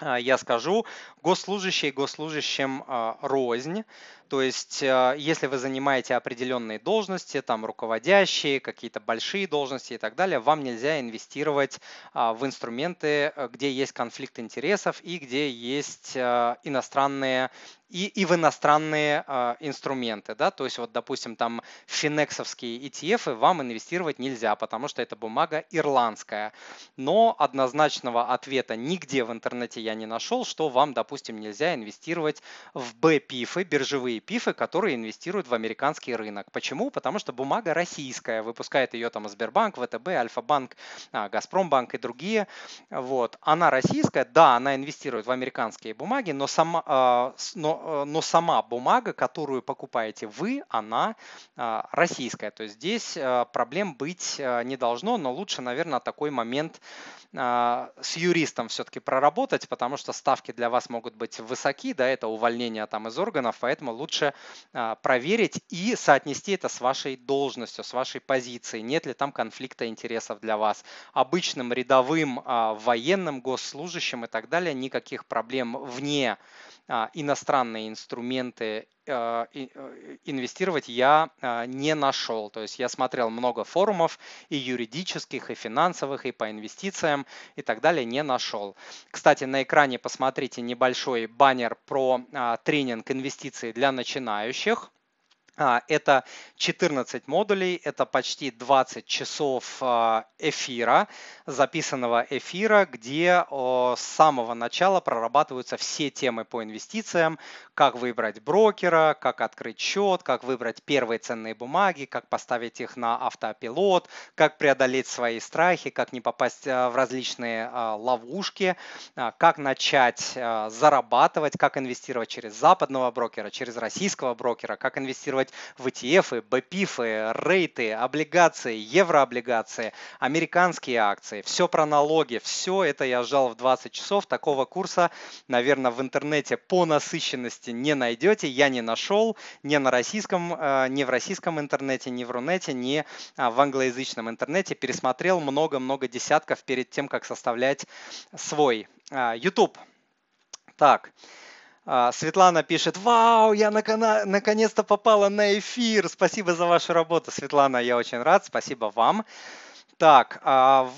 я скажу, госслужащие госслужащим рознь. То есть, э, если вы занимаете определенные должности, там руководящие, какие-то большие должности и так далее, вам нельзя инвестировать а, в инструменты, э, где есть конфликт интересов и где есть э, иностранные и, и в иностранные инструменты, да, то есть вот, допустим, там финексовские ETF вам инвестировать нельзя, потому что это бумага ирландская, но однозначного ответа нигде в интернете я не нашел, что вам, допустим, нельзя инвестировать в B-пифы, биржевые пифы, которые инвестируют в американский рынок. Почему? Потому что бумага российская, выпускает ее там Сбербанк, ВТБ, Альфа-банк, а, Газпромбанк и другие. Вот. Она российская, да, она инвестирует в американские бумаги, но сама, а, но, э, но сама бумага, которую покупаете вы, она а, российская. То есть здесь проблем быть не должно, но лучше, наверное, такой момент с юристом все-таки проработать, потому что ставки для вас могут быть высоки, да, это увольнение там из органов, поэтому лучше а, проверить и соотнести это с вашей должностью, с вашей позицией. Нет ли там конфликта интересов для вас. Обычным рядовым а, военным, госслужащим и так далее никаких проблем вне а, иностранные инструменты а, инвестировать я а, не нашел. То есть я смотрел много форумов и юридических, и финансовых, и по инвестициям и так далее, не нашел. Кстати, на экране посмотрите небольшой баннер про тренинг инвестиций для начинающих. А, это 14 модулей, это почти 20 часов а, эфира, записанного эфира, где с самого начала прорабатываются все темы по инвестициям, как выбрать брокера, как открыть счет, как выбрать первые ценные бумаги, как поставить их на автопилот, как преодолеть свои страхи, как не попасть а, в различные ловушки, как начать зарабатывать, как инвестировать через западного брокера, через российского брокера, как инвестировать инвестировать в ETF, BPIF, рейты, облигации, еврооблигации, американские акции. Все про налоги, все это я сжал в 20 часов. Такого курса, наверное, в интернете по насыщенности не найдете. Я не нашел ни на российском, э, ни в российском интернете, ни в Рунете, ни а, в англоязычном интернете. Пересмотрел много-много десятков перед тем, как составлять свой а, YouTube. Так, Светлана пишет, вау, я наконец-то попала на эфир. Спасибо за вашу работу, Светлана, я очень рад. Спасибо вам. Так, а,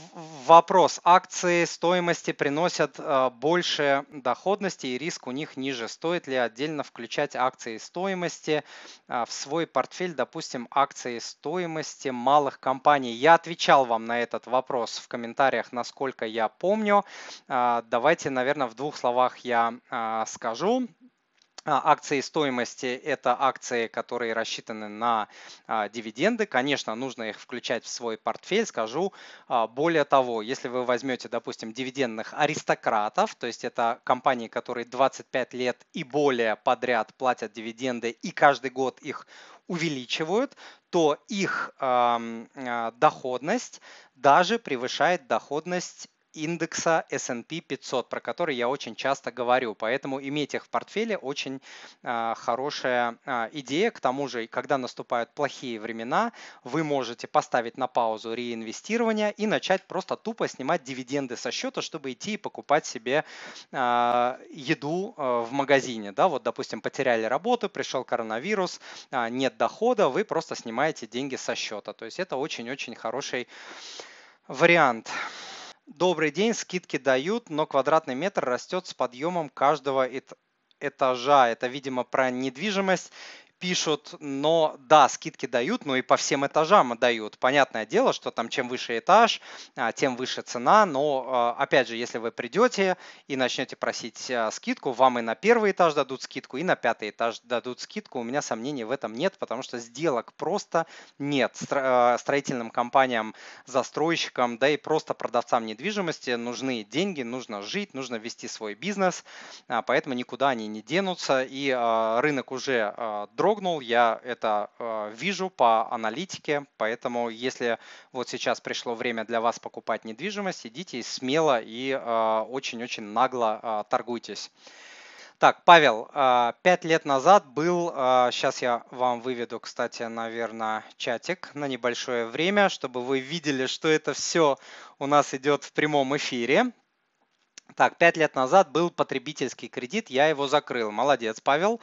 вопрос. Акции стоимости приносят а, больше доходности и риск у них ниже. Стоит ли отдельно включать акции стоимости а, в свой портфель, допустим, акции стоимости малых компаний? Я отвечал вам на этот вопрос в комментариях, насколько я помню. Давайте, наверное, в двух словах я скажу. А, акции стоимости – это акции, которые рассчитаны на а, дивиденды. Конечно, нужно их включать в свой портфель. Скажу а, более того, если вы возьмете, допустим, дивидендных аристократов, то есть это компании, которые 25 лет и более подряд платят дивиденды и каждый год их увеличивают, то их доходность даже превышает доходность индекса S&P 500, про который я очень часто говорю. Поэтому иметь их в портфеле очень а, хорошая а, идея. К тому же, когда наступают плохие времена, вы можете поставить на паузу реинвестирование и начать просто тупо снимать дивиденды со счета, чтобы идти и покупать себе а, еду в магазине. Да, вот, допустим, потеряли работу, пришел коронавирус, нет дохода, вы просто снимаете деньги со счета. То есть это очень-очень хороший вариант. Добрый день, скидки дают, но квадратный метр растет с подъемом каждого этажа. Это, видимо, про недвижимость пишут, но да, скидки дают, но и по всем этажам дают. Понятное дело, что там чем выше этаж, а, тем выше цена, но а, опять же, если вы придете и начнете просить а, скидку, вам и на первый этаж дадут скидку, и на пятый этаж дадут скидку. У меня сомнений в этом нет, потому что сделок просто нет. Строительным компаниям, застройщикам, да и просто продавцам недвижимости нужны деньги, нужно жить, нужно вести свой бизнес, поэтому никуда они не денутся, и рынок уже дрогнул, дрогнул, я это э, вижу по аналитике, поэтому если вот сейчас пришло время для вас покупать недвижимость, идите смело и э, очень-очень нагло э, торгуйтесь. Так, Павел, а, пять лет назад был, сейчас а, я вам выведу, кстати, наверное, чатик на небольшое время, чтобы вы видели, что это все у нас идет в прямом эфире. Так, пять лет назад был потребительский кредит, я его закрыл. Молодец, Павел.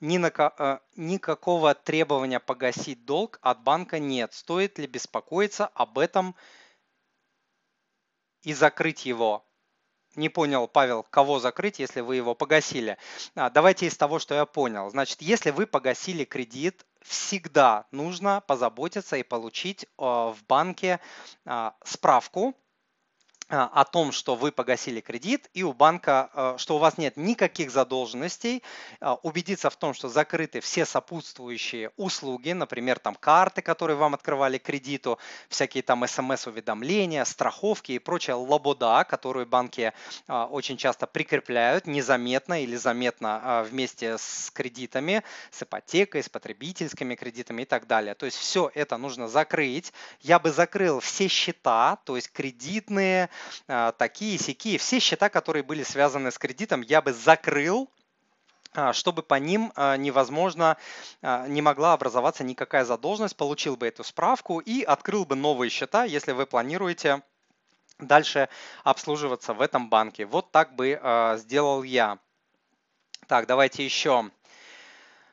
Ни на, э, никакого требования погасить долг от банка нет. Стоит ли беспокоиться об этом и закрыть его? Не понял, Павел, кого закрыть, если вы его погасили. А, давайте из того, что я понял. Значит, если вы погасили кредит, всегда нужно позаботиться и получить э, в банке э, справку о том, что вы погасили кредит и у банка, а, что у вас нет никаких задолженностей, а, убедиться в том, что закрыты все сопутствующие услуги, например, там карты, которые вам открывали кредиту, всякие там смс-уведомления, страховки и прочая лобода, которую банки очень часто прикрепляют незаметно или заметно вместе с кредитами, с ипотекой, с потребительскими кредитами и так далее. То есть все это нужно закрыть. Я бы закрыл все счета, то есть кредитные, а, такие, сякие. Все счета, которые были связаны с кредитом, я бы закрыл, а, чтобы по ним а, невозможно, не могла образоваться никакая задолженность, получил бы эту справку и открыл бы новые счета, если вы планируете дальше обслуживаться в этом банке. Вот так бы сделал я. Так, давайте еще.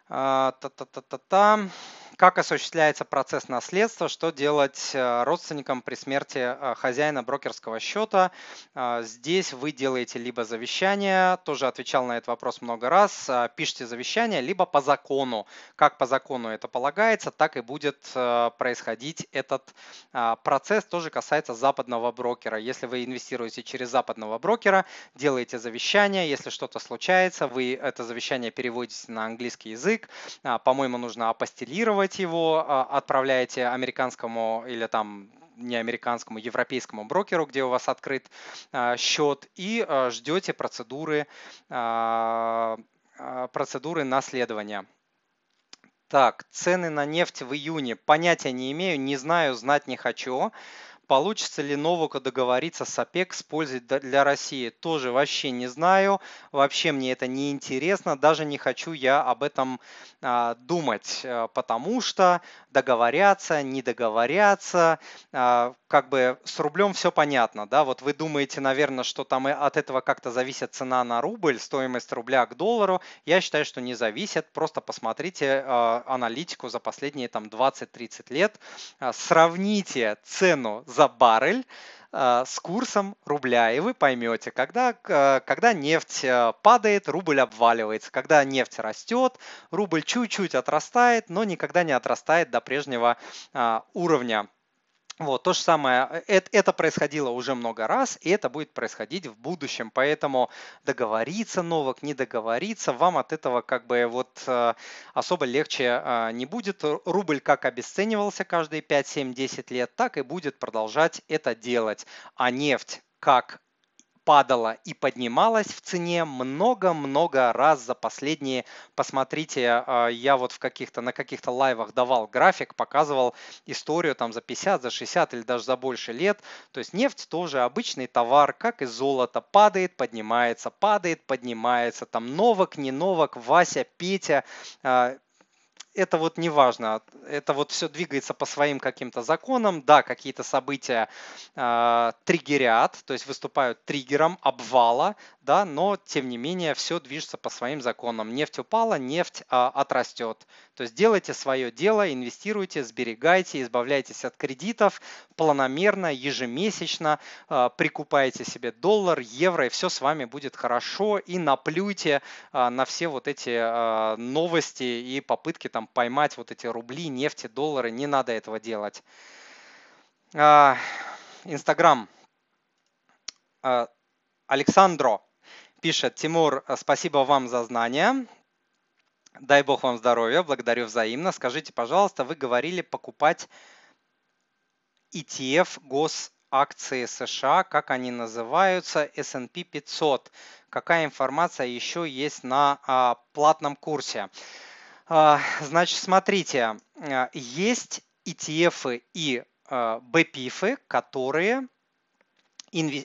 Та-та-та-та-та как осуществляется процесс наследства, что делать э, родственникам при смерти э, хозяина брокерского счета. Э, здесь вы делаете либо завещание, тоже отвечал на этот вопрос много раз, пишите завещание, либо по закону. Как по закону это полагается, так и будет происходить этот процесс. Тоже касается западного брокера. Если вы инвестируете через западного брокера, делаете завещание, если что-то случается, вы это завещание переводите на английский язык, по-моему, нужно апостелировать, делаете его, а, отправляете американскому или там не американскому, европейскому брокеру, где у вас открыт а, счет, и а, ждете процедуры, процедуры наследования. Так, цены на нефть в июне. Понятия не имею, не знаю, знать не хочу. Получится ли Новаку договориться с ОПЕК с пользой для России? Тоже вообще не знаю. Вообще мне это не интересно. Даже не хочу я об этом а, думать, э, потому что договорятся, не договорятся. А, как бы с рублем все понятно. Да? Вот вы думаете, наверное, что там от этого как-то зависит цена на рубль, стоимость рубля к доллару. Я считаю, что не зависит. Просто посмотрите а, аналитику за последние там 20-30 лет. Сравните цену за баррель с курсом рубля, и вы поймете, когда, когда нефть э, падает, рубль обваливается, когда нефть растет, рубль чуть-чуть отрастает, но никогда не отрастает до прежнего а, уровня. Вот, то же самое, это, это происходило уже много раз, и это будет происходить в будущем, поэтому договориться Новак, не договориться, вам от этого как бы вот э, особо легче э, не будет. Рубль как обесценивался каждые 5, 7, 10 лет, так и будет продолжать это делать. А нефть как падала и поднималась в цене много-много раз за последние, посмотрите, а, я вот в каких-то, на каких-то лайвах давал график, показывал историю там за 50, за 60 или даже за больше лет. То есть нефть тоже обычный товар, как и золото, падает, поднимается, падает, поднимается. Там новок, не новок, Вася, Петя, а, это вот не важно, это вот все двигается по своим каким-то законам, да, какие-то события э, триггерят, то есть выступают триггером обвала, да, но тем не менее все движется по своим законам. Нефть упала, нефть а, отрастет. То есть делайте свое дело, инвестируйте, сберегайте, избавляйтесь от кредитов планомерно, ежемесячно, а, прикупайте себе доллар, евро, и все с вами будет хорошо. И наплюйте а, на все вот эти а, новости и попытки там поймать вот эти рубли, нефти, доллары. Не надо этого делать. А, Инстаграм. А, Александро Пишет Тимур, э, спасибо вам за знания. Дай бог вам здоровья, благодарю взаимно. Скажите, пожалуйста, вы говорили покупать ETF госакции США, как они называются, S&P 500. Какая информация еще есть на а, платном курсе? А, значит, смотрите, а, есть ETF и а, BPIF, которые,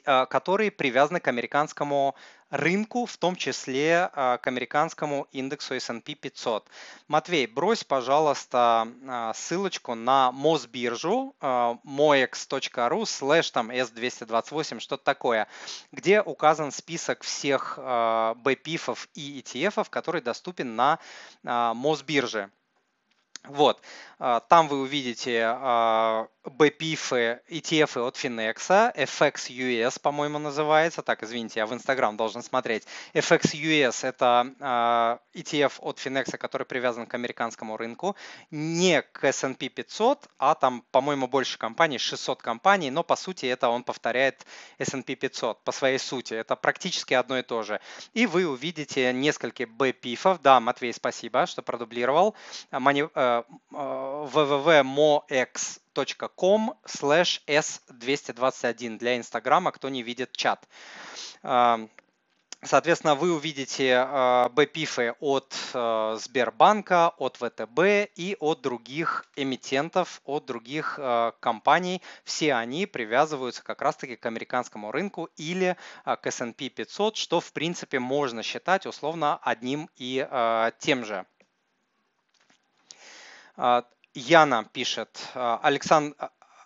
а, которые привязаны к американскому рынку, в том числе к американскому индексу S&P 500. Матвей, брось, пожалуйста, ссылочку на Мосбиржу moex.ru slash там S228, что-то такое, где указан список всех BPIF и ETF, который доступен на Мосбирже. Вот, там вы увидите BPIF, ETF от Finex, FX US, по-моему, называется. Так, извините, я в Instagram должен смотреть. FX US – это ETF от Finex, который привязан к американскому рынку. Не к S&P 500, а там, по-моему, больше компаний, 600 компаний, но по сути это он повторяет S&P 500 по своей сути. Это практически одно и то же. И вы увидите несколько BPIF. Да, Матвей, спасибо, что продублировал. www.moex com slash s221 для Инстаграма, кто не видит чат. Соответственно, вы увидите БПИФы от э, Сбербанка, от ВТБ и от других эмитентов, от других компаний. Все они привязываются как раз-таки к американскому рынку или к S&P 500, что в принципе можно считать условно одним и тем же. Яна пишет, Александр,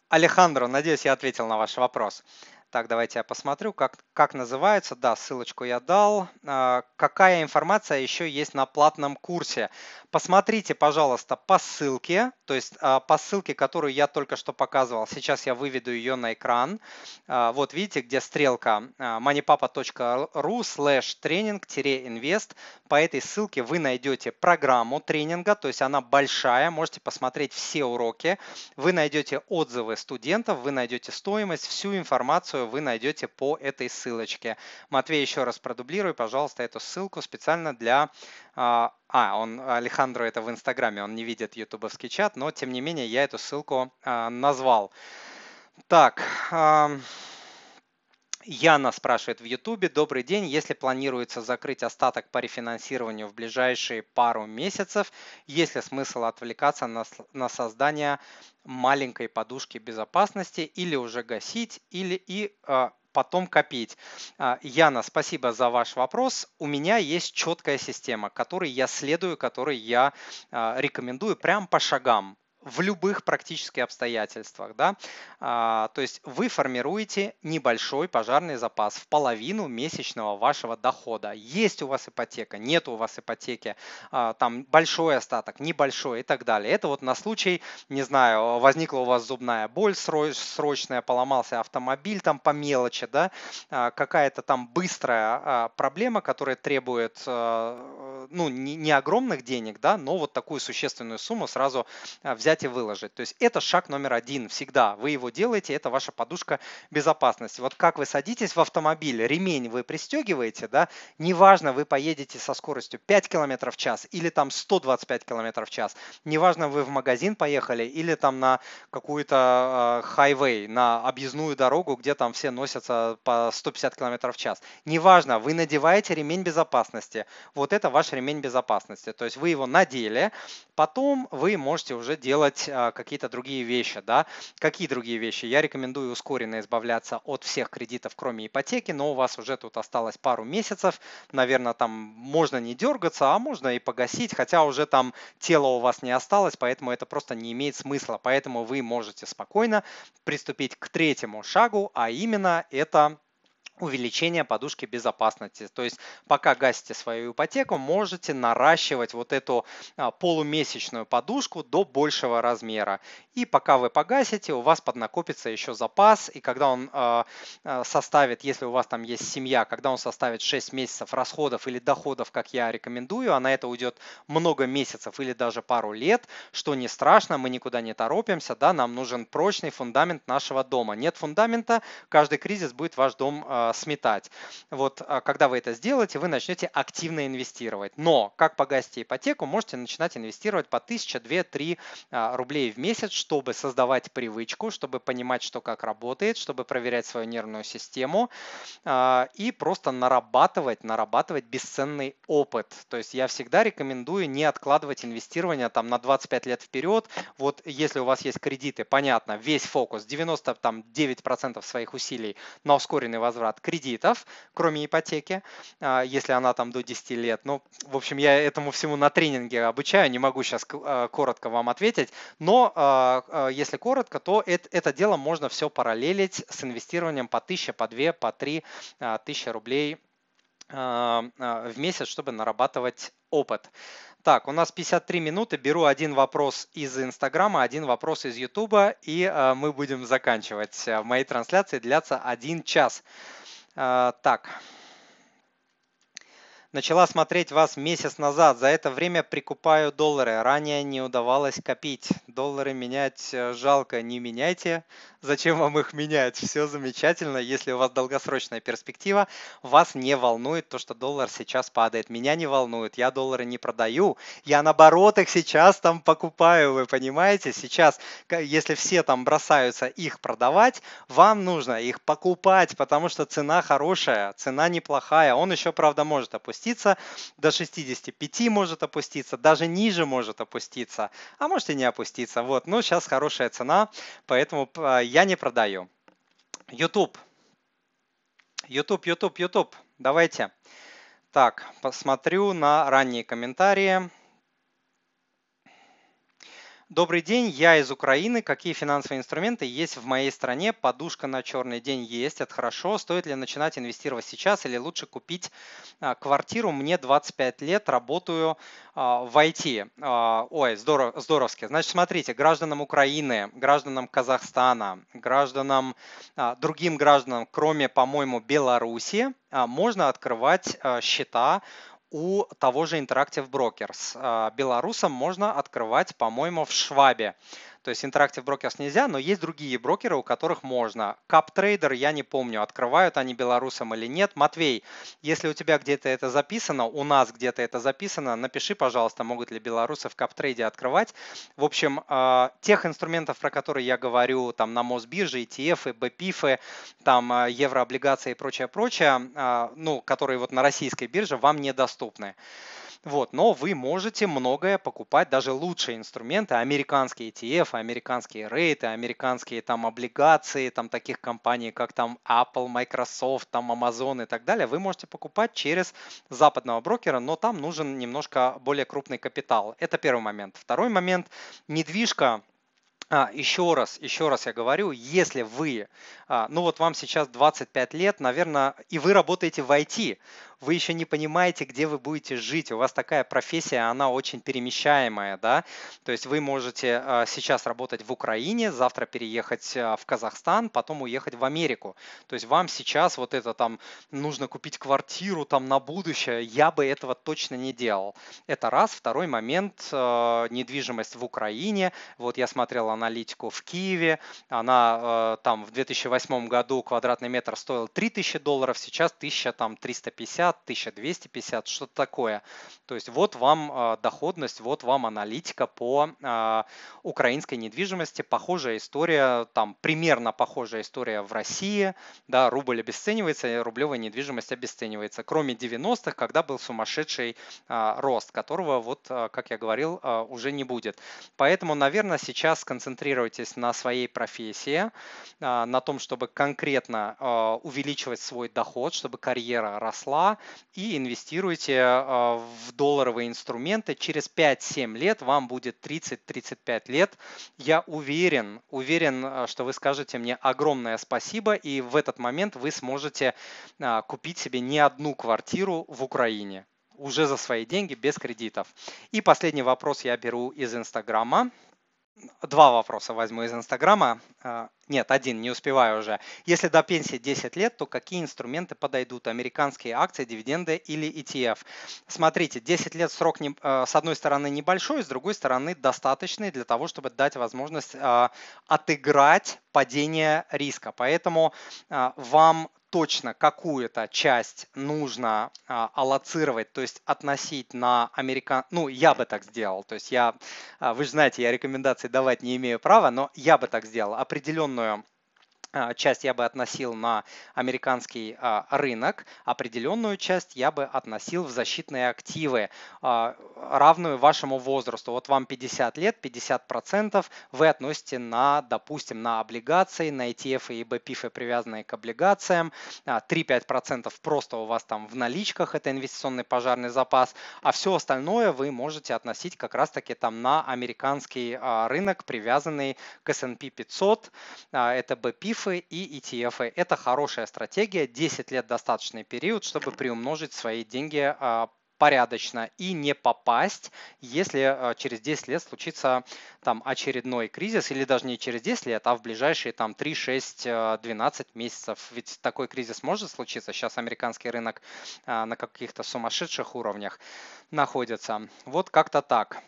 Алехандро, надеюсь, я ответил на ваш вопрос. Так, давайте я посмотрю, как, как называется. Да, ссылочку я дал. А, какая информация еще есть на платном курсе? Посмотрите, пожалуйста, по ссылке, то есть а, по ссылке, которую я только что показывал. Сейчас я выведу ее на экран. А, вот видите, где стрелка moneypapa.ru slash тренинг-инвест. По этой ссылке вы найдете программу тренинга, то есть она большая, можете посмотреть все уроки. Вы найдете отзывы студентов, вы найдете стоимость, всю информацию вы найдете по этой ссылочке. Матвей, еще раз продублируй, пожалуйста, эту ссылку специально для... А, а он, Алехандро, это в Инстаграме, он не видит ютубовский чат, но тем не менее я эту ссылку а, назвал. Так, Яна спрашивает в Ютубе. Добрый день. Если планируется закрыть остаток по рефинансированию в ближайшие пару месяцев, есть ли смысл отвлекаться на, на создание маленькой подушки безопасности или уже гасить, или и э, потом копить. А, Яна, спасибо за ваш вопрос. У меня есть четкая система, которой я следую, которой я э, рекомендую прям по шагам в любых практически обстоятельствах. Да? А, то есть вы формируете небольшой пожарный запас в половину месячного вашего дохода. Есть у вас ипотека, нет у вас ипотеки, а, там большой остаток, небольшой и так далее. Это вот на случай, не знаю, возникла у вас зубная боль срочная, поломался автомобиль там по мелочи, да? а, какая-то там быстрая а, проблема, которая требует а, ну, не, не огромных денег, да, но вот такую существенную сумму сразу а, взять взять и выложить. То есть это шаг номер один всегда. Вы его делаете, это ваша подушка безопасности. Вот как вы садитесь в автомобиль, ремень вы пристегиваете, да, неважно, вы поедете со скоростью 5 км в час или там 125 км в час, неважно, вы в магазин поехали или там на какую-то хайвей, э, на объездную дорогу, где там все носятся по 150 км в час. Неважно, вы надеваете ремень безопасности. Вот это ваш ремень безопасности. То есть вы его надели, потом вы можете уже делать делать а, какие-то другие вещи. Да? Какие другие вещи? Я рекомендую ускоренно избавляться от всех кредитов, кроме ипотеки, но у вас уже тут осталось пару месяцев. Наверное, там можно не дергаться, а можно и погасить, хотя уже там тело у вас не осталось, поэтому это просто не имеет смысла. Поэтому вы можете спокойно приступить к третьему шагу, а именно это увеличение подушки безопасности. То есть пока гасите свою ипотеку, можете наращивать вот эту а, полумесячную подушку до большего размера. И пока вы погасите, у вас поднакопится еще запас. И когда он а, а, составит, если у вас там есть семья, когда он составит 6 месяцев расходов или доходов, как я рекомендую, а на это уйдет много месяцев или даже пару лет, что не страшно, мы никуда не торопимся, да, нам нужен прочный фундамент нашего дома. Нет фундамента, каждый кризис будет ваш дом сметать. Вот а, когда вы это сделаете, вы начнете активно инвестировать. Но как погасите ипотеку, можете начинать инвестировать по 1000, 2, 3 рублей в месяц, чтобы создавать привычку, чтобы понимать, что как работает, чтобы проверять свою нервную систему а, и просто нарабатывать, нарабатывать бесценный опыт. То есть я всегда рекомендую не откладывать инвестирование там на 25 лет вперед. Вот если у вас есть кредиты, понятно, весь фокус, 99% своих усилий на ускоренный возврат возврат кредитов, кроме ипотеки, а, если она там до 10 лет. Ну, в общем, я этому всему на тренинге обучаю, не могу сейчас а, коротко вам ответить, но а, если коротко, то это, это дело можно все параллелить с инвестированием по 1000, по 2, по 3 тысячи рублей в месяц, чтобы нарабатывать опыт. Так, у нас 53 минуты. Беру один вопрос из Инстаграма, один вопрос из Ютуба, и мы будем заканчивать. Мои трансляции длятся один час. Э, так. Начала смотреть вас месяц назад. За это время прикупаю доллары. Ранее не удавалось копить. Доллары менять э, жалко. Не меняйте. Зачем вам их менять? Все замечательно. Если у вас долгосрочная перспектива, вас не волнует то, что доллар сейчас падает. Меня не волнует. Я доллары не продаю. Я наоборот их сейчас там покупаю. Вы понимаете? Сейчас, если все там бросаются их продавать, вам нужно их покупать, потому что цена хорошая, цена неплохая. Он еще, правда, может опуститься до 65 может опуститься, даже ниже может опуститься, а может и не опуститься. Вот, но сейчас хорошая цена, поэтому а, я не продаю. YouTube. YouTube, YouTube, YouTube. Давайте. Так, посмотрю на ранние комментарии. Добрый день, я из Украины. Какие финансовые инструменты есть в моей стране? Подушка на черный день есть, это хорошо. Стоит ли начинать инвестировать сейчас или лучше купить а, квартиру? Мне 25 лет, работаю а, в IT. А, ой, здоров, здоровски. Значит, смотрите, гражданам Украины, гражданам Казахстана, гражданам, другим гражданам, кроме, по-моему, Беларуси, можно открывать счета у того же Interactive Brokers. А, белорусам можно открывать, по-моему, в Швабе. То есть Interactive Brokers нельзя, но есть другие брокеры, у которых можно. CapTrader, я не помню, открывают они белорусам или нет. Матвей, если у тебя где-то это записано, у нас где-то это записано, напиши, пожалуйста, могут ли белорусы в CapTrade открывать. В общем, а, тех инструментов, про которые я говорю, там на Мосбирже, ETF, BPIF, там а, еврооблигации и прочее, прочее, а, ну, которые вот на российской бирже вам недоступны. Вот, но вы можете многое покупать, даже лучшие инструменты, американские ETF, американские рейты, американские там облигации, там таких компаний, как там Apple, Microsoft, там Amazon и так далее, вы можете покупать через западного брокера, но там нужен немножко более крупный капитал. Это первый момент. Второй момент, недвижка а, еще раз, еще раз я говорю, если вы, а, ну вот вам сейчас 25 лет, наверное, и вы работаете в IT, вы еще не понимаете, где вы будете жить. У вас такая профессия, она очень перемещаемая, да. То есть вы можете а, сейчас работать в Украине, завтра переехать а, в Казахстан, потом уехать в Америку. То есть вам сейчас вот это там нужно купить квартиру там на будущее. Я бы этого точно не делал. Это раз. Второй момент, а, недвижимость в Украине. Вот я смотрел аналитику в Киеве. Она там в 2008 году квадратный метр стоил 3000 долларов, сейчас 1350 1250, что-то такое. То есть вот вам а, доходность, вот вам аналитика по а, украинской недвижимости. Похожая история, там примерно похожая история в России. Да, рубль обесценивается, рублевая недвижимость обесценивается. Кроме 90-х, когда был сумасшедший а, рост, которого, вот, как я говорил, уже не будет. Поэтому, наверное, сейчас сконцентрируйтесь на своей профессии, на том, чтобы конкретно увеличивать свой доход, чтобы карьера росла, и инвестируйте а, в долларовые инструменты. Через 5-7 лет вам будет 30-35 лет. Я уверен, уверен, а, что вы скажете мне огромное спасибо, и в этот момент вы сможете а, купить себе не одну квартиру в Украине уже за свои деньги, без кредитов. И последний вопрос я беру из Инстаграма. Два вопроса возьму из Инстаграма. А, нет, один, не успеваю уже. Если до пенсии 10 лет, то какие инструменты подойдут? Американские акции, дивиденды или ETF? Смотрите, 10 лет срок а, с одной стороны небольшой, с другой стороны достаточный для того, чтобы дать возможность а, отыграть падение риска. Поэтому вам точно какую-то часть нужно а, аллоцировать, то есть относить на американ... Ну, я бы так сделал. То есть я, а, вы же знаете, я рекомендации давать не имею права, но я бы так сделал. Определенную часть я бы относил на американский а, рынок, определенную часть я бы относил в защитные активы, а, равную вашему возрасту. Вот вам 50 лет, 50% вы относите на, допустим, на облигации, на ETF и BPIF, привязанные к облигациям, 3-5% просто у вас там в наличках, это инвестиционный пожарный запас, а все остальное вы можете относить как раз-таки там на американский рынок, привязанный к S&P 500, это BPIF, ИФы и ETF. Это хорошая стратегия, 10 лет достаточный период, чтобы приумножить свои деньги а, порядочно и не попасть, если а, через 10 лет случится там очередной кризис, или даже не через 10 лет, а в ближайшие там 3, 6, 12 месяцев. Ведь такой кризис может случиться. Сейчас американский рынок а, на каких-то сумасшедших уровнях находится. Вот как-то так.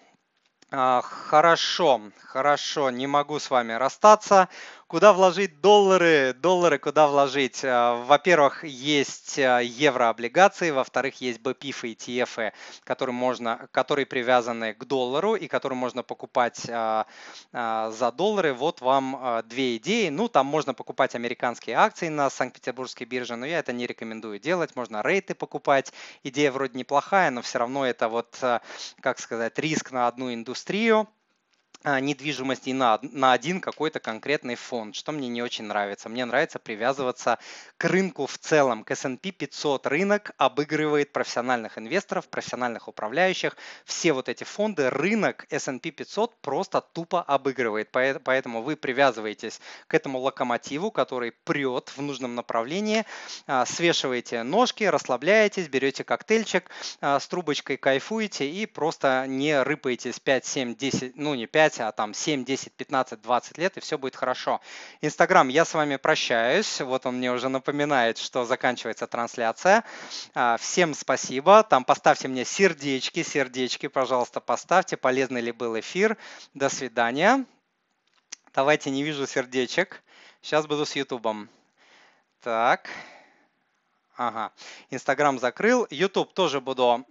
Хорошо, хорошо, не могу с вами расстаться. Куда вложить доллары? Доллары куда вложить? Э, во-первых, есть э, еврооблигации, во-вторых, есть BPIF и ETF, которые, можно, которые привязаны к доллару и которые можно покупать за доллары. Вот вам две идеи. Ну, там можно покупать американские акции на Санкт-Петербургской бирже, но я это не рекомендую делать. Можно рейты покупать. Идея вроде неплохая, но все равно это вот, как сказать, риск на одну индустрию. А, недвижимости на, на один какой-то конкретный фонд, что мне не очень нравится. Мне нравится привязываться к рынку в целом. К S&P 500 рынок обыгрывает профессиональных инвесторов, профессиональных управляющих. Все вот эти фонды, рынок S&P 500 просто тупо обыгрывает. Поэтому вы привязываетесь к этому локомотиву, который прет в нужном направлении, а, свешиваете ножки, расслабляетесь, берете коктейльчик а, с трубочкой, кайфуете и просто не рыпаетесь 5, 7, 10, ну не 5, а там 7, 10, 15, 20 лет, и все будет хорошо. Инстаграм, я с вами прощаюсь. Вот он мне уже напоминает, что заканчивается трансляция. А, всем спасибо. Там поставьте мне сердечки, сердечки, пожалуйста, поставьте. Полезный ли был эфир. До свидания. Давайте, не вижу сердечек. Сейчас буду с Ютубом. Так. Ага. Инстаграм закрыл. Ютуб тоже буду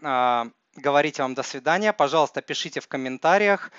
говорить вам до свидания. Пожалуйста, пишите в комментариях.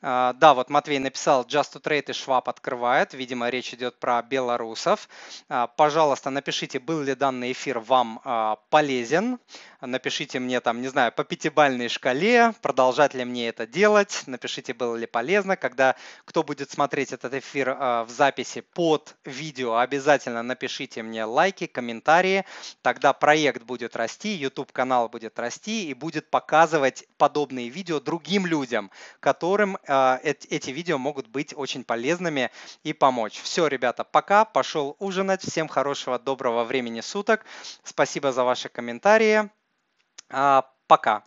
А, да, вот Матвей написал, Just to Trade и Шваб открывает. Видимо, речь идет про белорусов. А, пожалуйста, напишите, был ли данный эфир вам а, полезен. Напишите мне там, не знаю, по пятибальной шкале, продолжать ли мне это делать. Напишите, было ли полезно. Когда кто будет смотреть этот эфир в записи под видео, обязательно напишите мне лайки, комментарии. Тогда проект будет расти, YouTube-канал будет расти и будет показывать подобные видео другим людям, которым э, эти видео могут быть очень полезными и помочь. Все, ребята, пока, пошел ужинать. Всем хорошего, доброго времени суток. Спасибо за ваши комментарии. Э, пока.